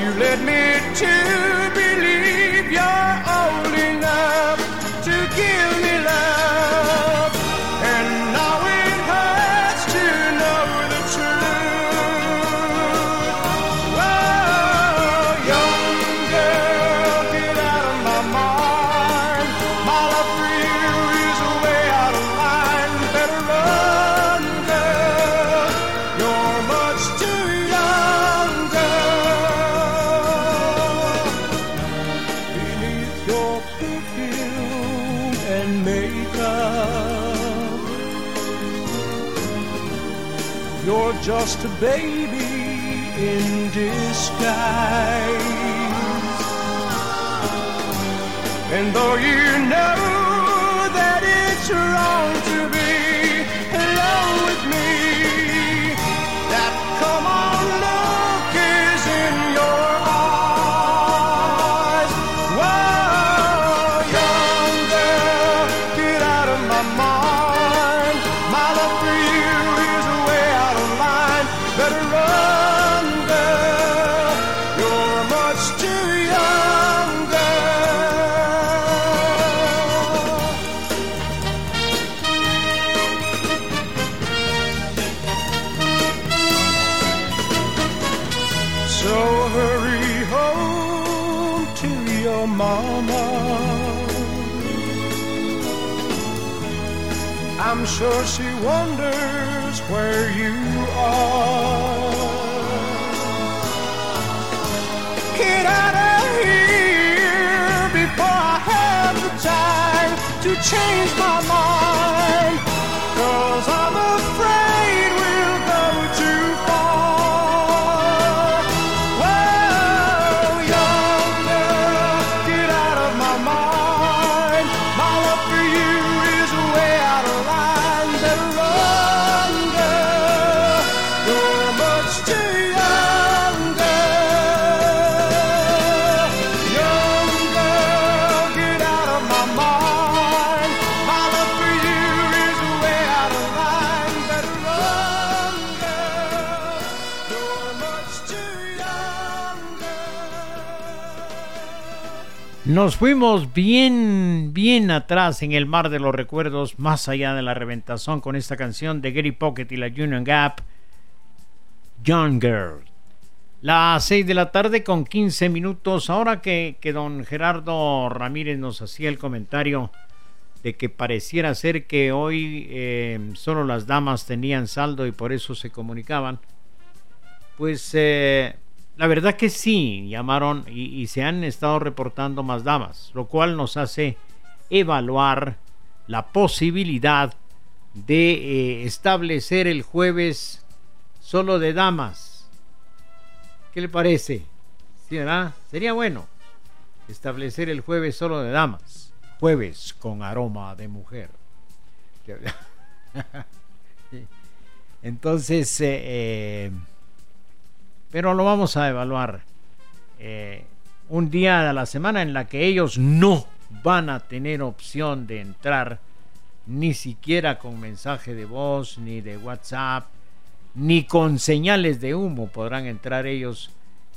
You led me to baby in disguise. And though you to change my mind. Nos fuimos bien, bien atrás en el mar de los recuerdos, más allá de la reventazón con esta canción de Gary Pocket y la Union Gap, Young Girl. Las 6 de la tarde con 15 minutos. Ahora que, que don Gerardo Ramírez nos hacía el comentario de que pareciera ser que hoy eh, solo las damas tenían saldo y por eso se comunicaban. Pues eh, la verdad que sí, llamaron y, se han estado reportando más damas, lo cual nos hace evaluar la posibilidad de eh, establecer el jueves solo de damas. ¿Qué le parece? ¿Sí, verdad? Sería bueno establecer el jueves solo de damas. Jueves con aroma de mujer. Entonces, eh, eh, pero lo vamos a evaluar. Eh, un día de la semana en la que ellos no van a tener opción de entrar ni siquiera con mensaje de voz, ni de WhatsApp, ni con señales de humo podrán entrar ellos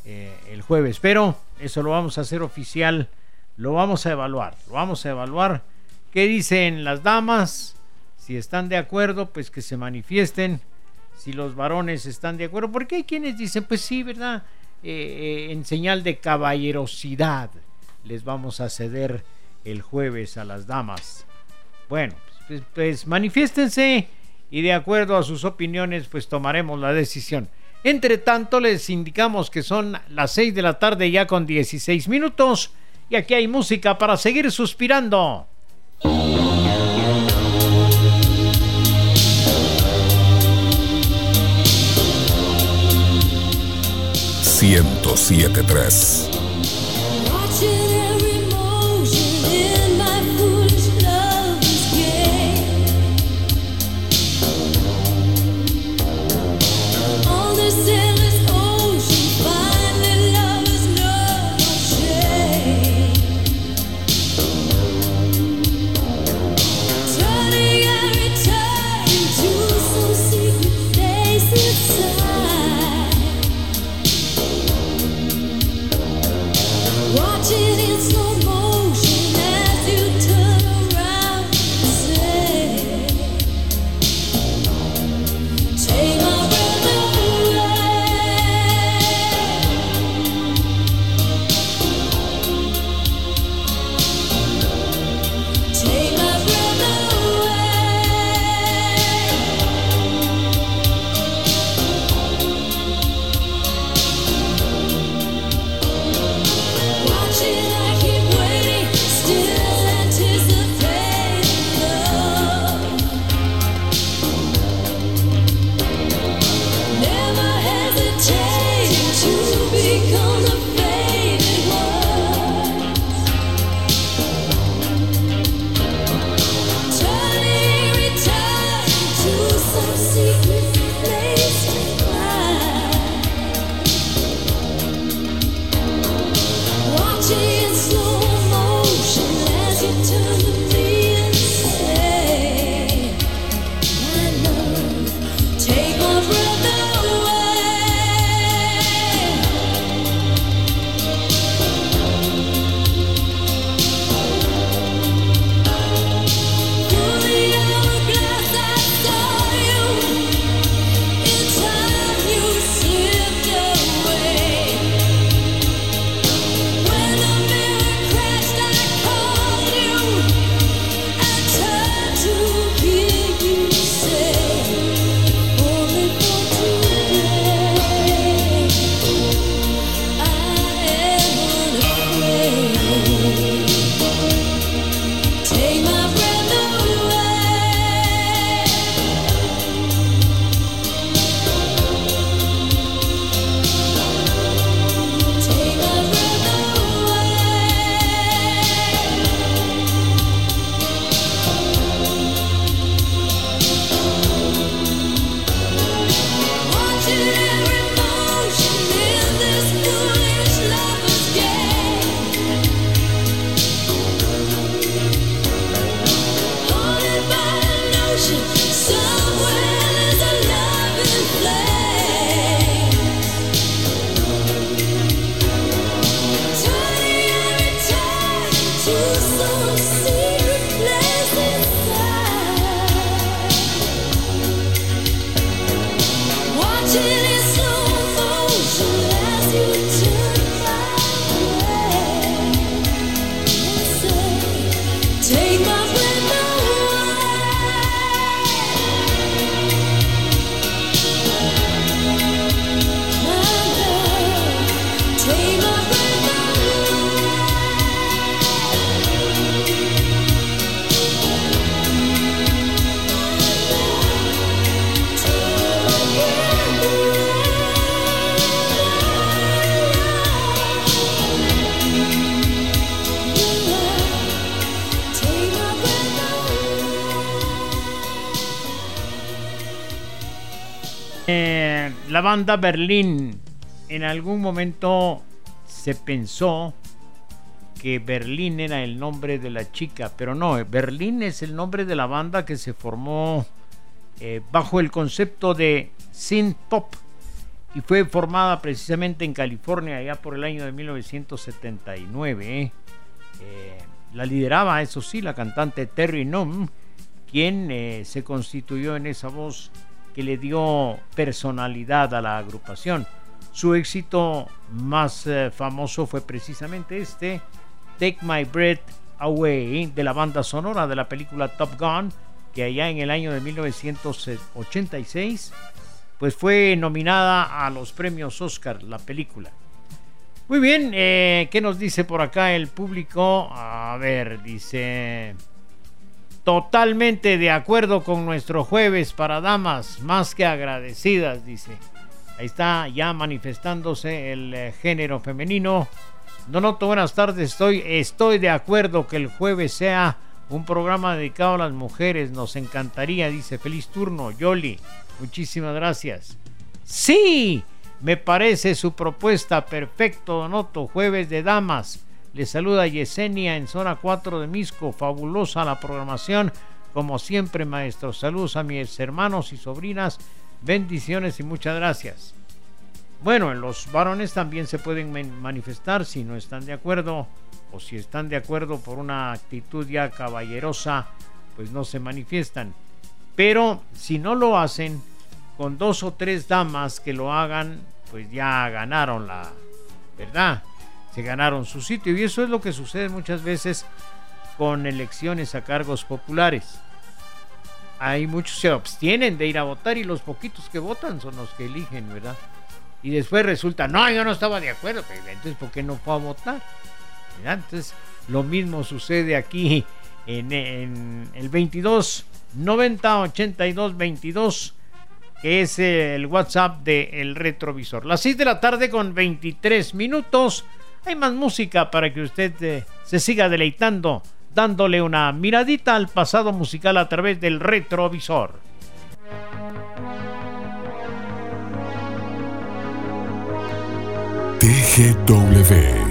eh, el jueves. Pero eso lo vamos a hacer oficial, lo vamos a evaluar, lo vamos a evaluar. ¿Qué dicen las damas? Si están de acuerdo, pues que se manifiesten. Si los varones están de acuerdo, porque hay quienes dicen, pues sí, ¿verdad? Eh, eh, en señal de caballerosidad les vamos a ceder el jueves a las damas. Bueno, pues, pues manifiéstense y de acuerdo a sus opiniones pues tomaremos la decisión. Entre tanto les indicamos que son las 6 de la tarde ya con 16 minutos y aquí hay música para seguir suspirando. 1073. Banda Berlín. En algún momento se pensó que Berlín era el nombre de la chica, pero no, Berlín es el nombre de la banda que se formó eh, bajo el concepto de synth pop y fue formada precisamente en California ya por el año de 1979. ¿eh? Eh, la lideraba, eso sí, la cantante Terry Nunn, quien se constituyó en esa voz que le dio personalidad a la agrupación. Su éxito más eh, famoso fue precisamente este, Take My Breath Away, de la banda sonora de la película Top Gun, que allá en el año de 1986 pues fue nominada a los premios Oscar la película. Muy bien, eh, ¿qué nos dice por acá el público? A ver, dice... Totalmente de acuerdo con nuestro jueves para damas, más que agradecidas, dice. Ahí está ya manifestándose el eh, género femenino. Donoto, buenas tardes. Estoy, estoy de acuerdo que el jueves sea un programa dedicado a las mujeres. Nos encantaría, dice. Feliz turno, Yoli. Muchísimas gracias. Sí, me parece su propuesta perfecto, Donoto. Jueves de damas. Le saluda Yesenia en zona 4 de Misco. Fabulosa la programación. Como siempre, maestro. Saludos a mis hermanos y sobrinas. Bendiciones y muchas gracias. Bueno, en los varones también se pueden manifestar si no están de acuerdo o si están de acuerdo por una actitud ya caballerosa, pues no se manifiestan. Pero si no lo hacen, con dos o tres damas que lo hagan, pues ya ganaron la verdad. Se ganaron su sitio y eso es lo que sucede muchas veces con elecciones a cargos populares. Hay muchos se abstienen de ir a votar y los poquitos que votan son los que eligen, ¿verdad? Y después resulta, no, yo no estaba de acuerdo, pero entonces ¿por qué no fue a votar? ¿Verdad? Entonces lo mismo sucede aquí en, en el 22 90 82 22 que es el WhatsApp de Retrovisor. Las 6 de la tarde con 23 minutos. Hay más música para que usted eh, se siga deleitando, dándole una miradita al pasado musical a través del Retrovisor. TGW.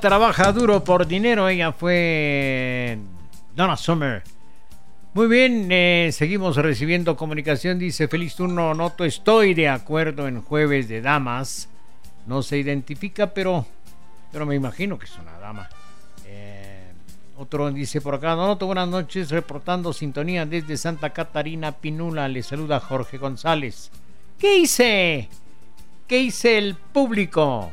Trabaja duro por dinero, ella fue Donna Summer. Muy bien, eh, seguimos recibiendo comunicación. Dice, feliz turno, noto, estoy de acuerdo en jueves de damas. No se identifica, pero, pero me imagino que es una dama. Eh, otro dice por acá, Donoto, buenas noches, reportando sintonía desde Santa Catarina Pinula. Le saluda Jorge González. ¿Qué hice? ¿Qué hice el público?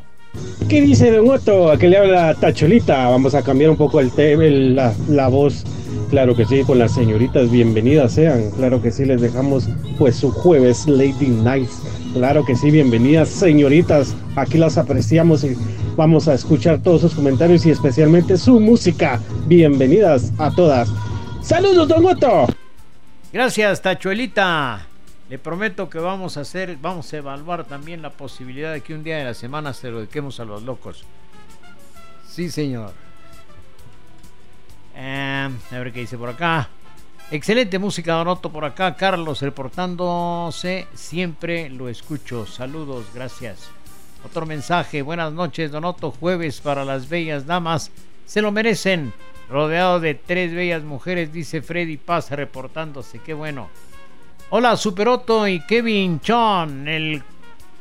¿Qué dice Don Otto? ¿A qué le habla Tacholita? Vamos a cambiar un poco el tema, la, voz. Claro que sí, con las señoritas, bienvenidas sean. Claro que sí, les dejamos pues su jueves Lady Nights. Claro que sí, bienvenidas señoritas. Aquí las apreciamos y vamos a escuchar todos sus comentarios y especialmente su música. Bienvenidas a todas. ¡Saludos, Don Otto! Gracias, Tachuelita. Le prometo que vamos a hacer, vamos a evaluar también la posibilidad de que un día de la semana se lo dediquemos a los locos. Sí, señor. Eh, a ver qué dice por acá. Excelente música, Donoto, por acá. Carlos reportándose. Siempre lo escucho. Saludos, gracias. Otro mensaje. Buenas noches, Donoto. Jueves para las bellas damas. Se lo merecen. Rodeado de tres bellas mujeres, dice Freddy Paz reportándose. Qué bueno. Hola, Superoto y Kevin Chon, el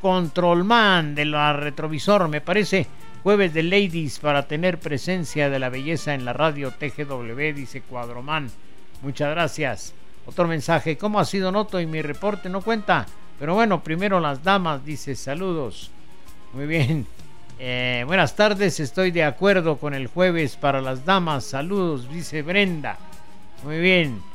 controlman de la retrovisor, me parece. Jueves de Ladies para tener presencia de la belleza en la radio TGW, dice Cuadroman. Muchas gracias. Otro mensaje, ¿cómo ha sido Noto? Y mi reporte no cuenta. Pero bueno, primero las damas, dice saludos. Muy bien. Eh, buenas tardes, estoy de acuerdo con el jueves para las damas. Saludos, dice Brenda. Muy bien.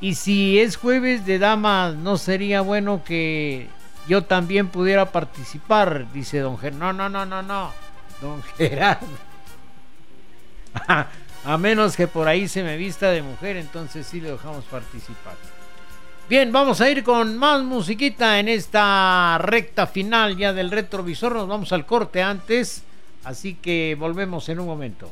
Y si es jueves de damas, ¿no sería bueno que yo también pudiera participar? Dice don Gerardo. No, no, no, no, no. Don Gerardo. A menos que por ahí se me vista de mujer, entonces sí le dejamos participar. Bien, vamos a ir con más musiquita en esta recta final ya del retrovisor. Nos vamos al corte antes, así que volvemos en un momento.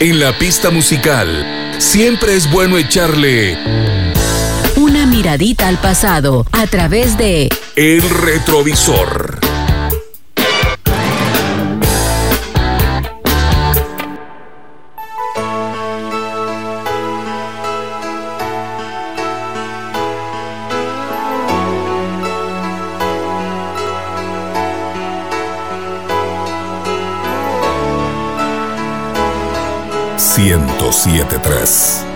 En la pista musical, siempre es bueno echarle Una miradita al pasado a través de el retrovisor. 1073.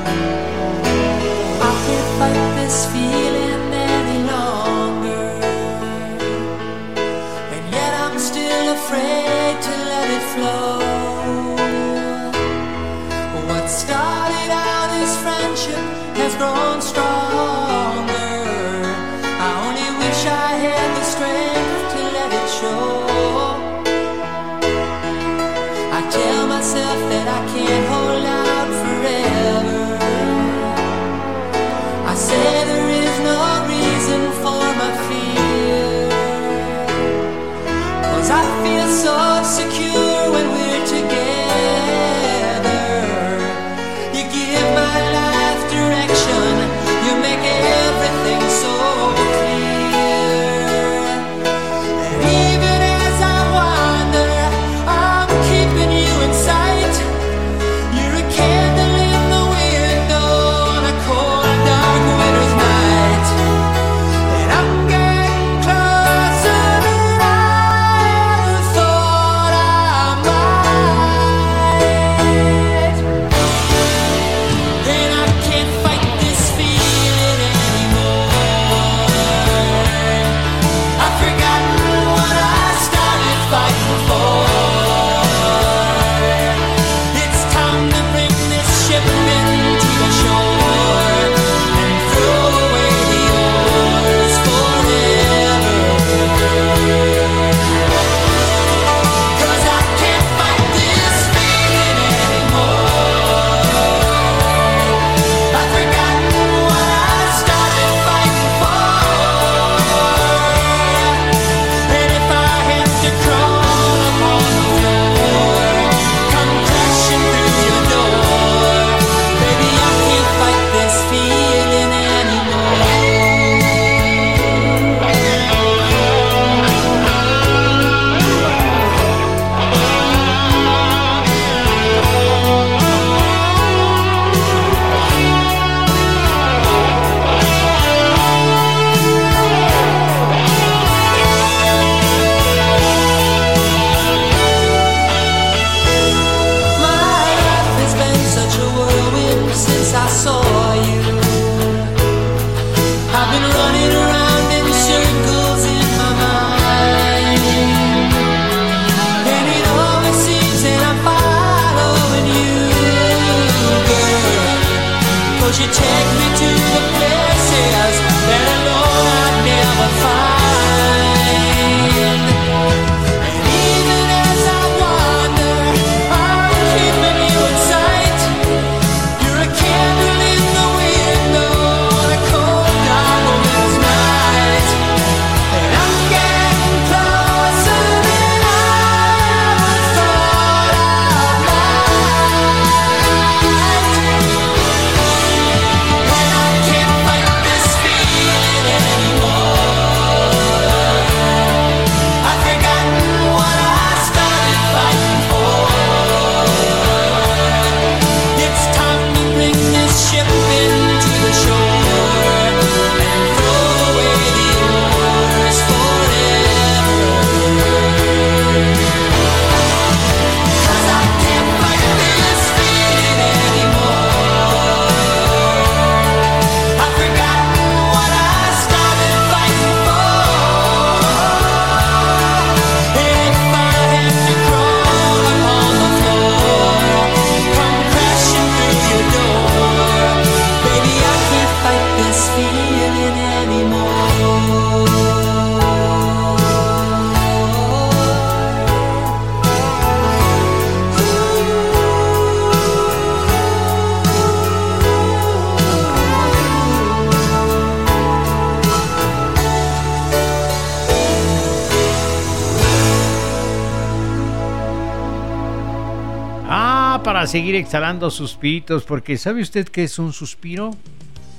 Seguir exhalando suspiritos, porque ¿sabe usted qué es un suspiro?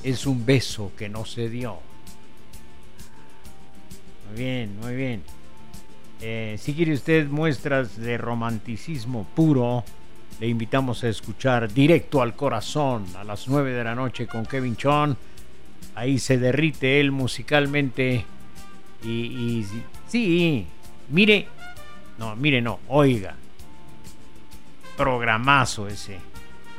Es un beso que no se dio. Muy bien, muy bien. Eh, si quiere usted muestras de romanticismo puro, le invitamos a escuchar Directo al Corazón a las 9 de la noche con Kevin Chon. Ahí se derrite él musicalmente. Y, y sí, mire, no, mire, no, oiga. Programazo ese.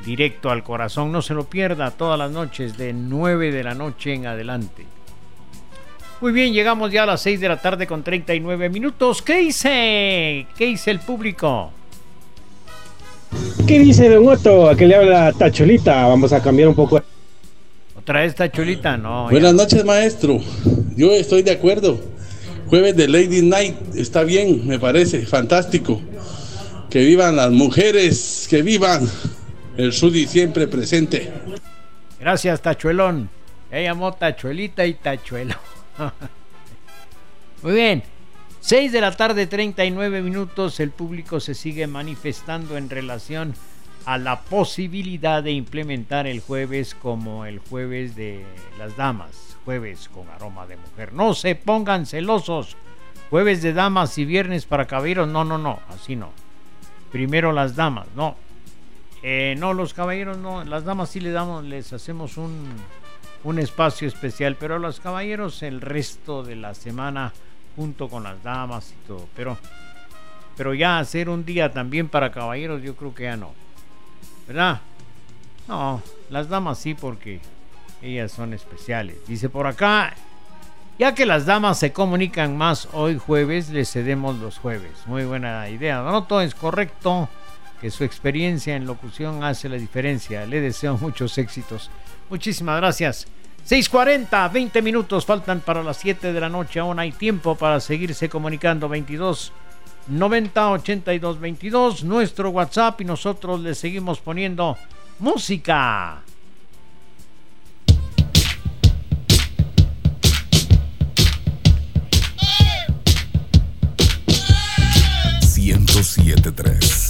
Directo al corazón, no se lo pierda todas las noches de 9 de la noche en adelante. Muy bien, llegamos ya a las 6 de la tarde con 39 minutos. ¿Qué dice? ¿Qué dice el público? ¿Qué dice Don Otto? A que le habla Tacholita. Vamos a cambiar un poco. ¿Otra vez Tacholita? No. Buenas noches, maestro. Yo estoy de acuerdo. Jueves de Lady Night está bien, me parece, fantástico. Que vivan las mujeres, que vivan el Sudi siempre presente. Gracias, Tachuelón. Ya llamó Tachuelita y Tachuelo. Muy bien. 6 de la tarde, 39 minutos. El público se sigue manifestando en relación a la posibilidad de implementar el jueves como el jueves de las damas. Jueves con aroma de mujer. No se pongan celosos. Jueves de damas y viernes para caballeros. No, no, no. Así no. Primero las damas. No. Eh, no, los caballeros no. Las damas sí le damos, les hacemos un, un espacio especial. Pero los caballeros el resto de la semana junto con las damas y todo. Pero, pero ya hacer un día también para caballeros, yo creo que ya no. ¿Verdad? No, las damas sí, porque ellas son especiales. Dice por acá, ya que las damas se comunican más hoy jueves, les cedemos los jueves. Muy buena idea. No todo es correcto, que su experiencia en locución hace la diferencia. Le deseo muchos éxitos. Muchísimas gracias. 6:40, 20 minutos faltan para las 7 de la noche. Aún hay tiempo para seguirse comunicando. 22 90 82 22, nuestro WhatsApp y nosotros le seguimos poniendo música. 773.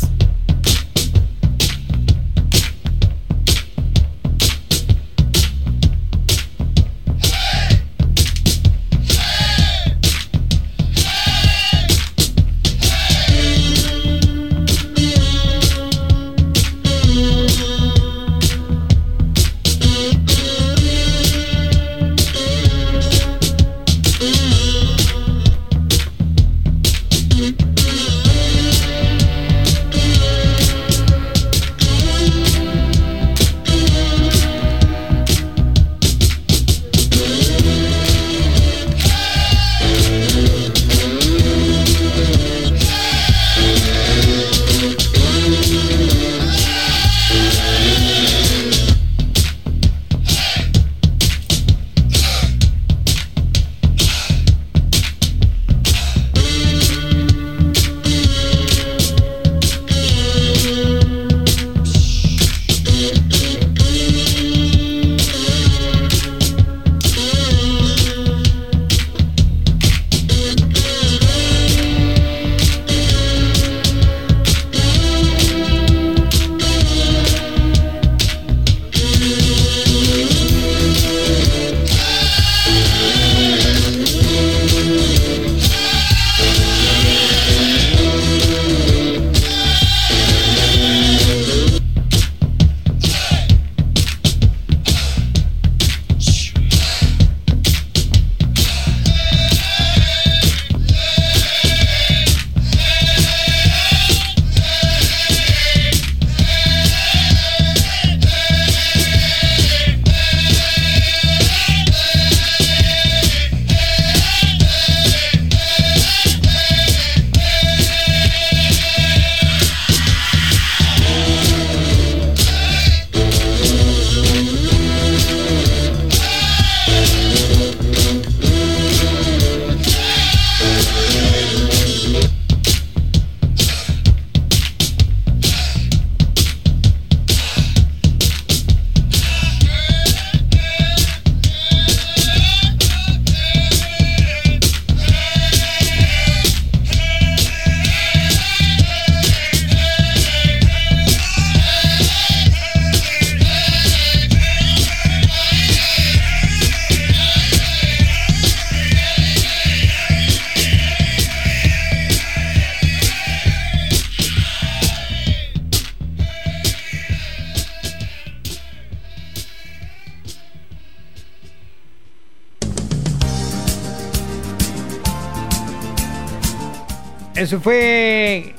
Eso fue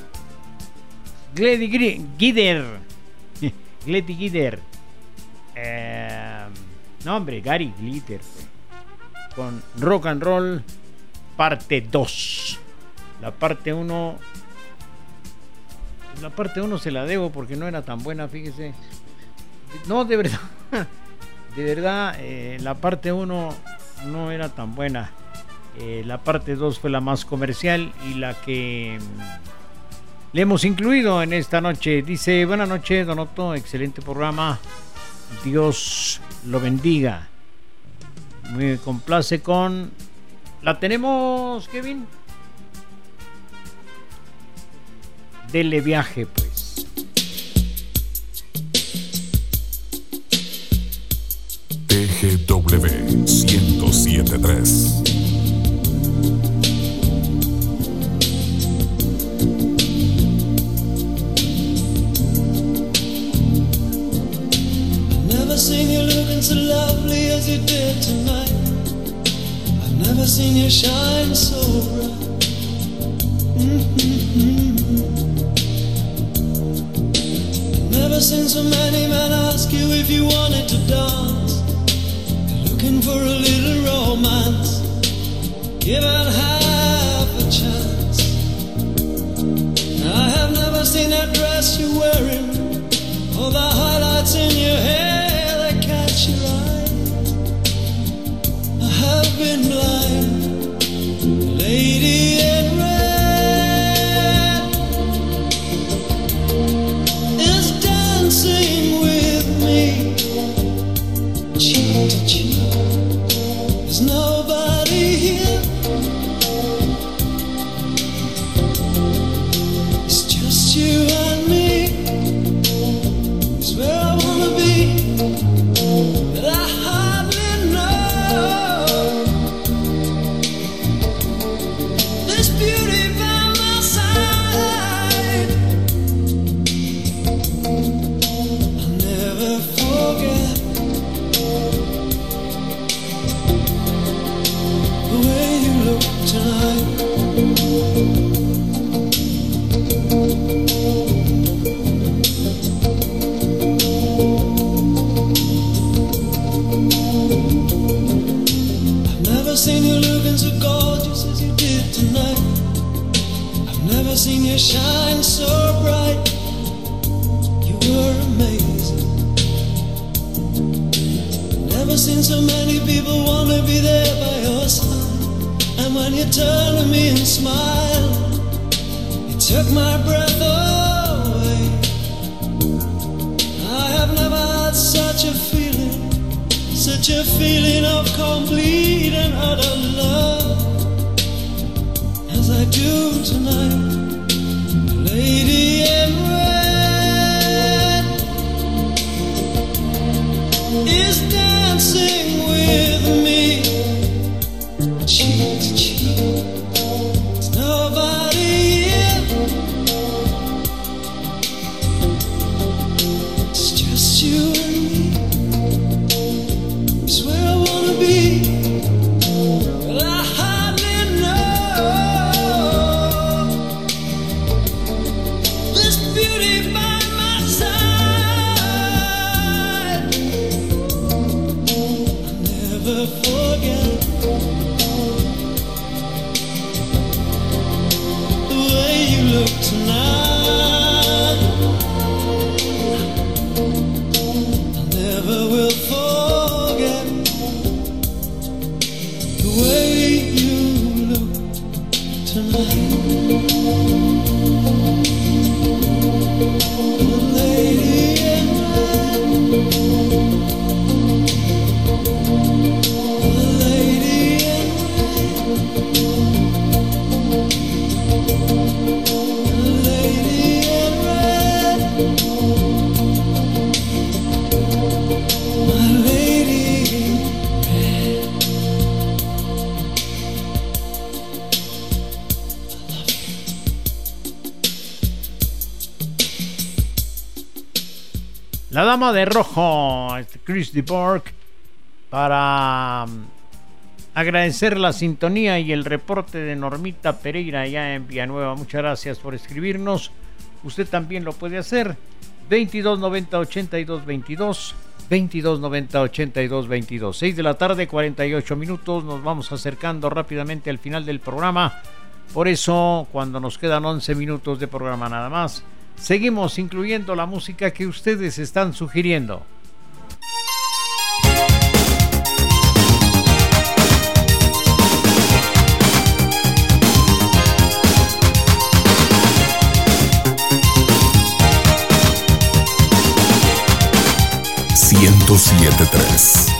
Gledy Gri- Gider. Gledy Gider. Eh, no, hombre, Gary Glitter. Con Rock and Roll parte 2. La parte 1. La parte 1 se la debo porque no era tan buena, fíjese. No, de verdad. De verdad, eh, la parte 1 no era tan buena. Eh, la parte 2 fue la más comercial y la que mm, le hemos incluido en esta noche. Dice, buenas noches, Don Otto, excelente programa. Dios lo bendiga. Me complace con... ¿La tenemos, Kevin? Dele viaje, pues. TGW 1073. Never seen you looking so lovely as you did tonight. I've never seen you shine so bright. Mhm. Never seen so many men ask you if you wanted to dance. You're Looking for a little romance. Give it half a chance. I have never seen that dress you're wearing. All the highlights in your hair catch your. I have been blind, lady in red is dancing with me, cheek to cheek. Seen you looking so gorgeous as you did tonight. I've never seen you shine so bright. You were amazing. Never seen so many people wanna be there by your side. And when you turned to me and smiled, it took my breath away. I have never had such a feeling, such a feeling of complete and utter love as I do tonight. Lady in red is dancing with me, cheek to cheek. dama de rojo, Chris DeBorg, para um, agradecer la sintonía y el reporte de Normita Pereira allá en Villanueva. Muchas gracias por escribirnos. Usted también lo puede hacer. 2290 82 22 2290 82 6 de la tarde 48 minutos nos vamos acercando rápidamente al final del programa por eso cuando nos quedan 11 minutos de programa nada más Seguimos incluyendo la música que ustedes están sugiriendo. Siete tres.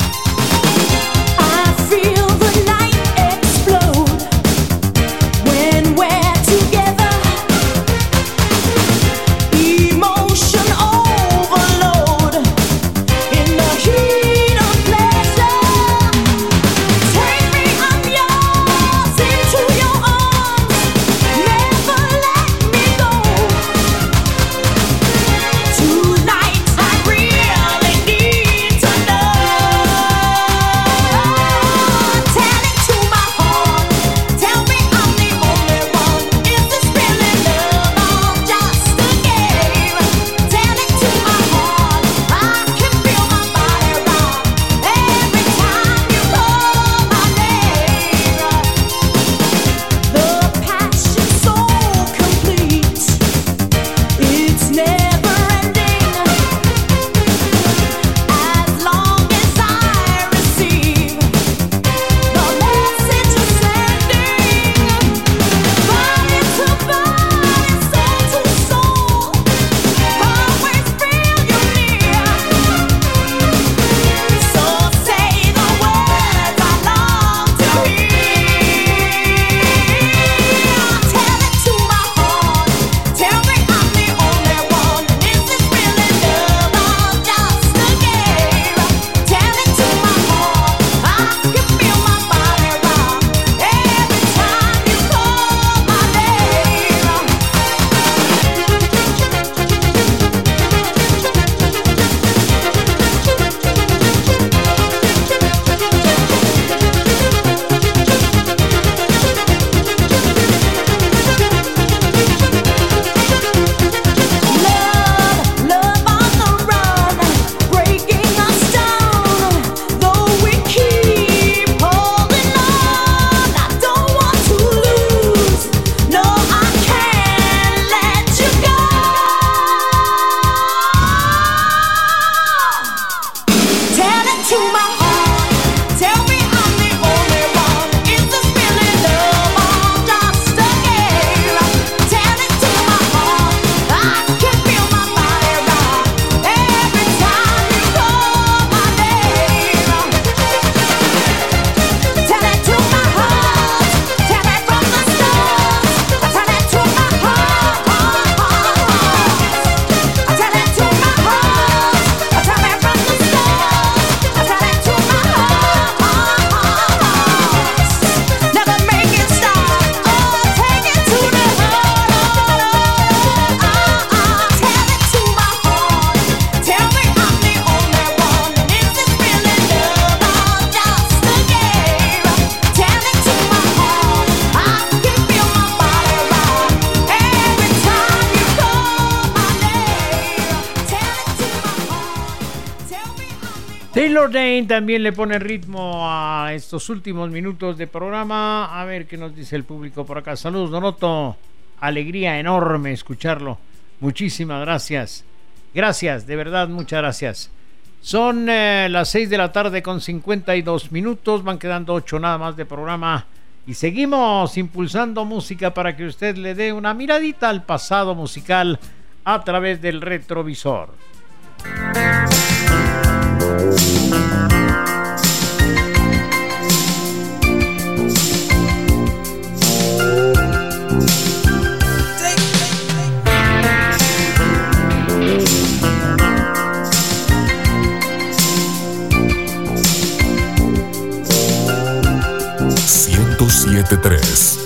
También le pone ritmo a estos últimos minutos de programa. A ver qué nos dice el público por acá. Saludos, Donoto. Alegría enorme escucharlo. Muchísimas gracias. Gracias, de verdad, muchas gracias. Son eh, las 6 de la tarde con 52 minutos. Van quedando 8 nada más de programa. Y seguimos impulsando música para que usted le dé una miradita al pasado musical a través del retrovisor. 107.3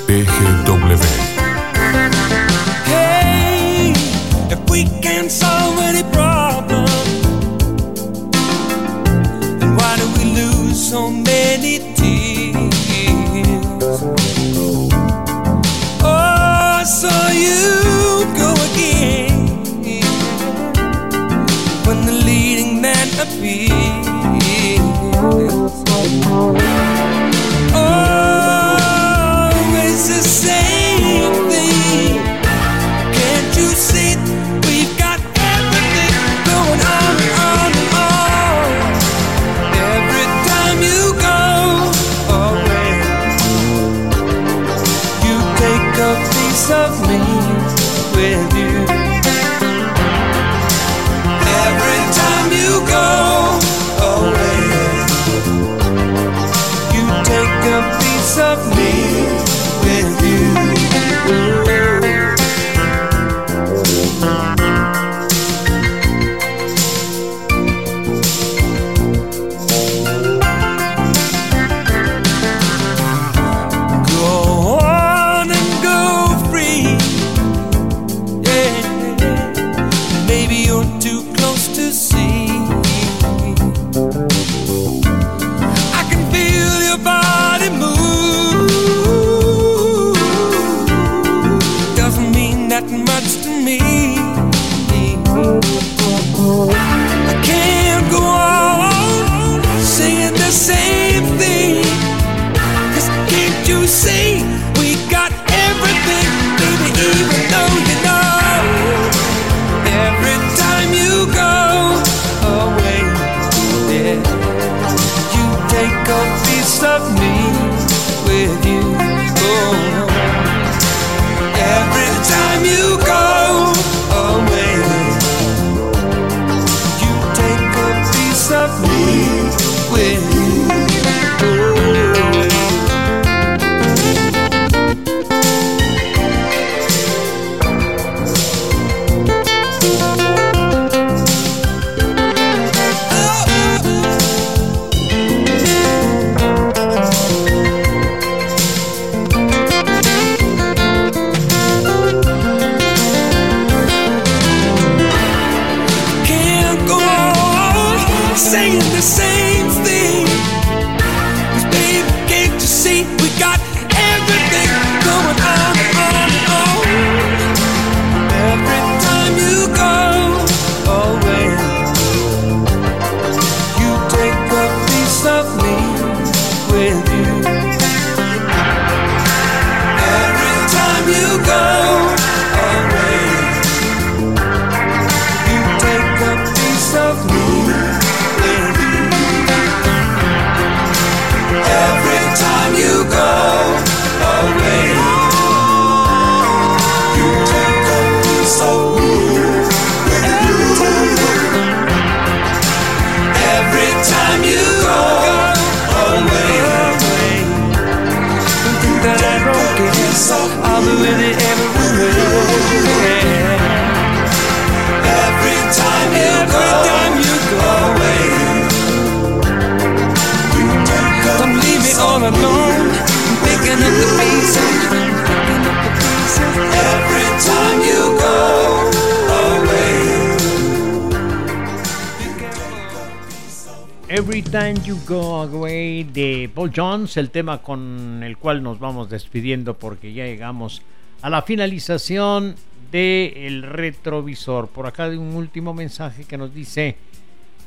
Every Time You Go Away de Paul Jones, el tema con el cual nos vamos despidiendo porque ya llegamos a la finalización del retrovisor. Por acá de un último mensaje que nos dice: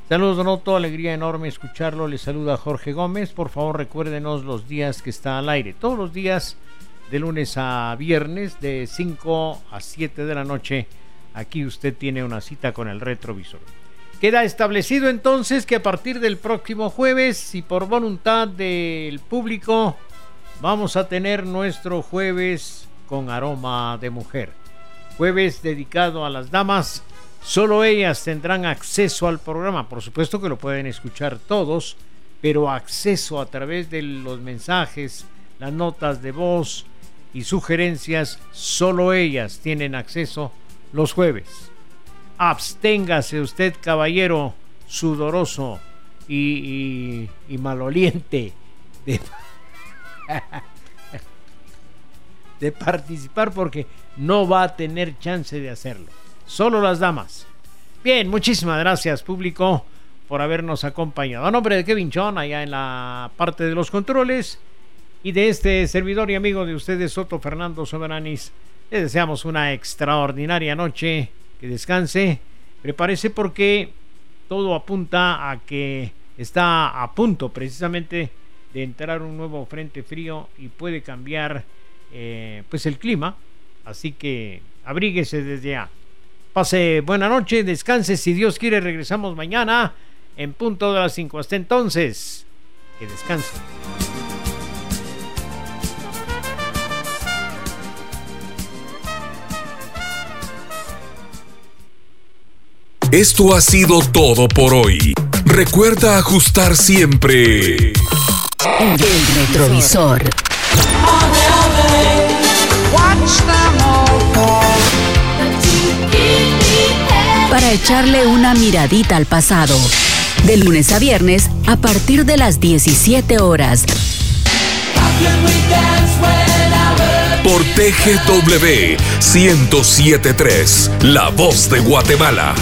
Saludos, Donoto, alegría enorme escucharlo. Le saluda Jorge Gómez. Por favor, recuérdenos los días que está al aire. Todos los días, de lunes a viernes, de 5 a 7 de la noche. Aquí usted tiene una cita con el retrovisor. Queda establecido entonces que a partir del próximo jueves y por voluntad del público vamos a tener nuestro jueves con aroma de mujer. Jueves dedicado a las damas. Solo ellas tendrán acceso al programa. Por supuesto que lo pueden escuchar todos, pero acceso a través de los mensajes, las notas de voz y sugerencias, solo ellas tienen acceso los jueves. Absténgase usted, caballero sudoroso y, maloliente, de, participar porque no va a tener chance de hacerlo. Solo las damas. Bien, muchísimas gracias, público, por habernos acompañado. A nombre de Kevin Chon, allá en la parte de los controles, y de este servidor y amigo de ustedes, Soto Fernando Soberanis, les deseamos una extraordinaria noche. Que descanse. Prepárese porque todo apunta a que está a punto precisamente de entrar un nuevo frente frío y puede cambiar eh, pues el clima. Así que abríguese desde ya. Pase buena noche, descanse. Si Dios quiere, regresamos mañana en punto de las 5. Hasta entonces, que descanse. Esto ha sido todo por hoy. Recuerda ajustar siempre. El retrovisor. Para echarle una miradita al pasado. De lunes a viernes a partir de las 17 horas. Por TGW 1073, La Voz de Guatemala.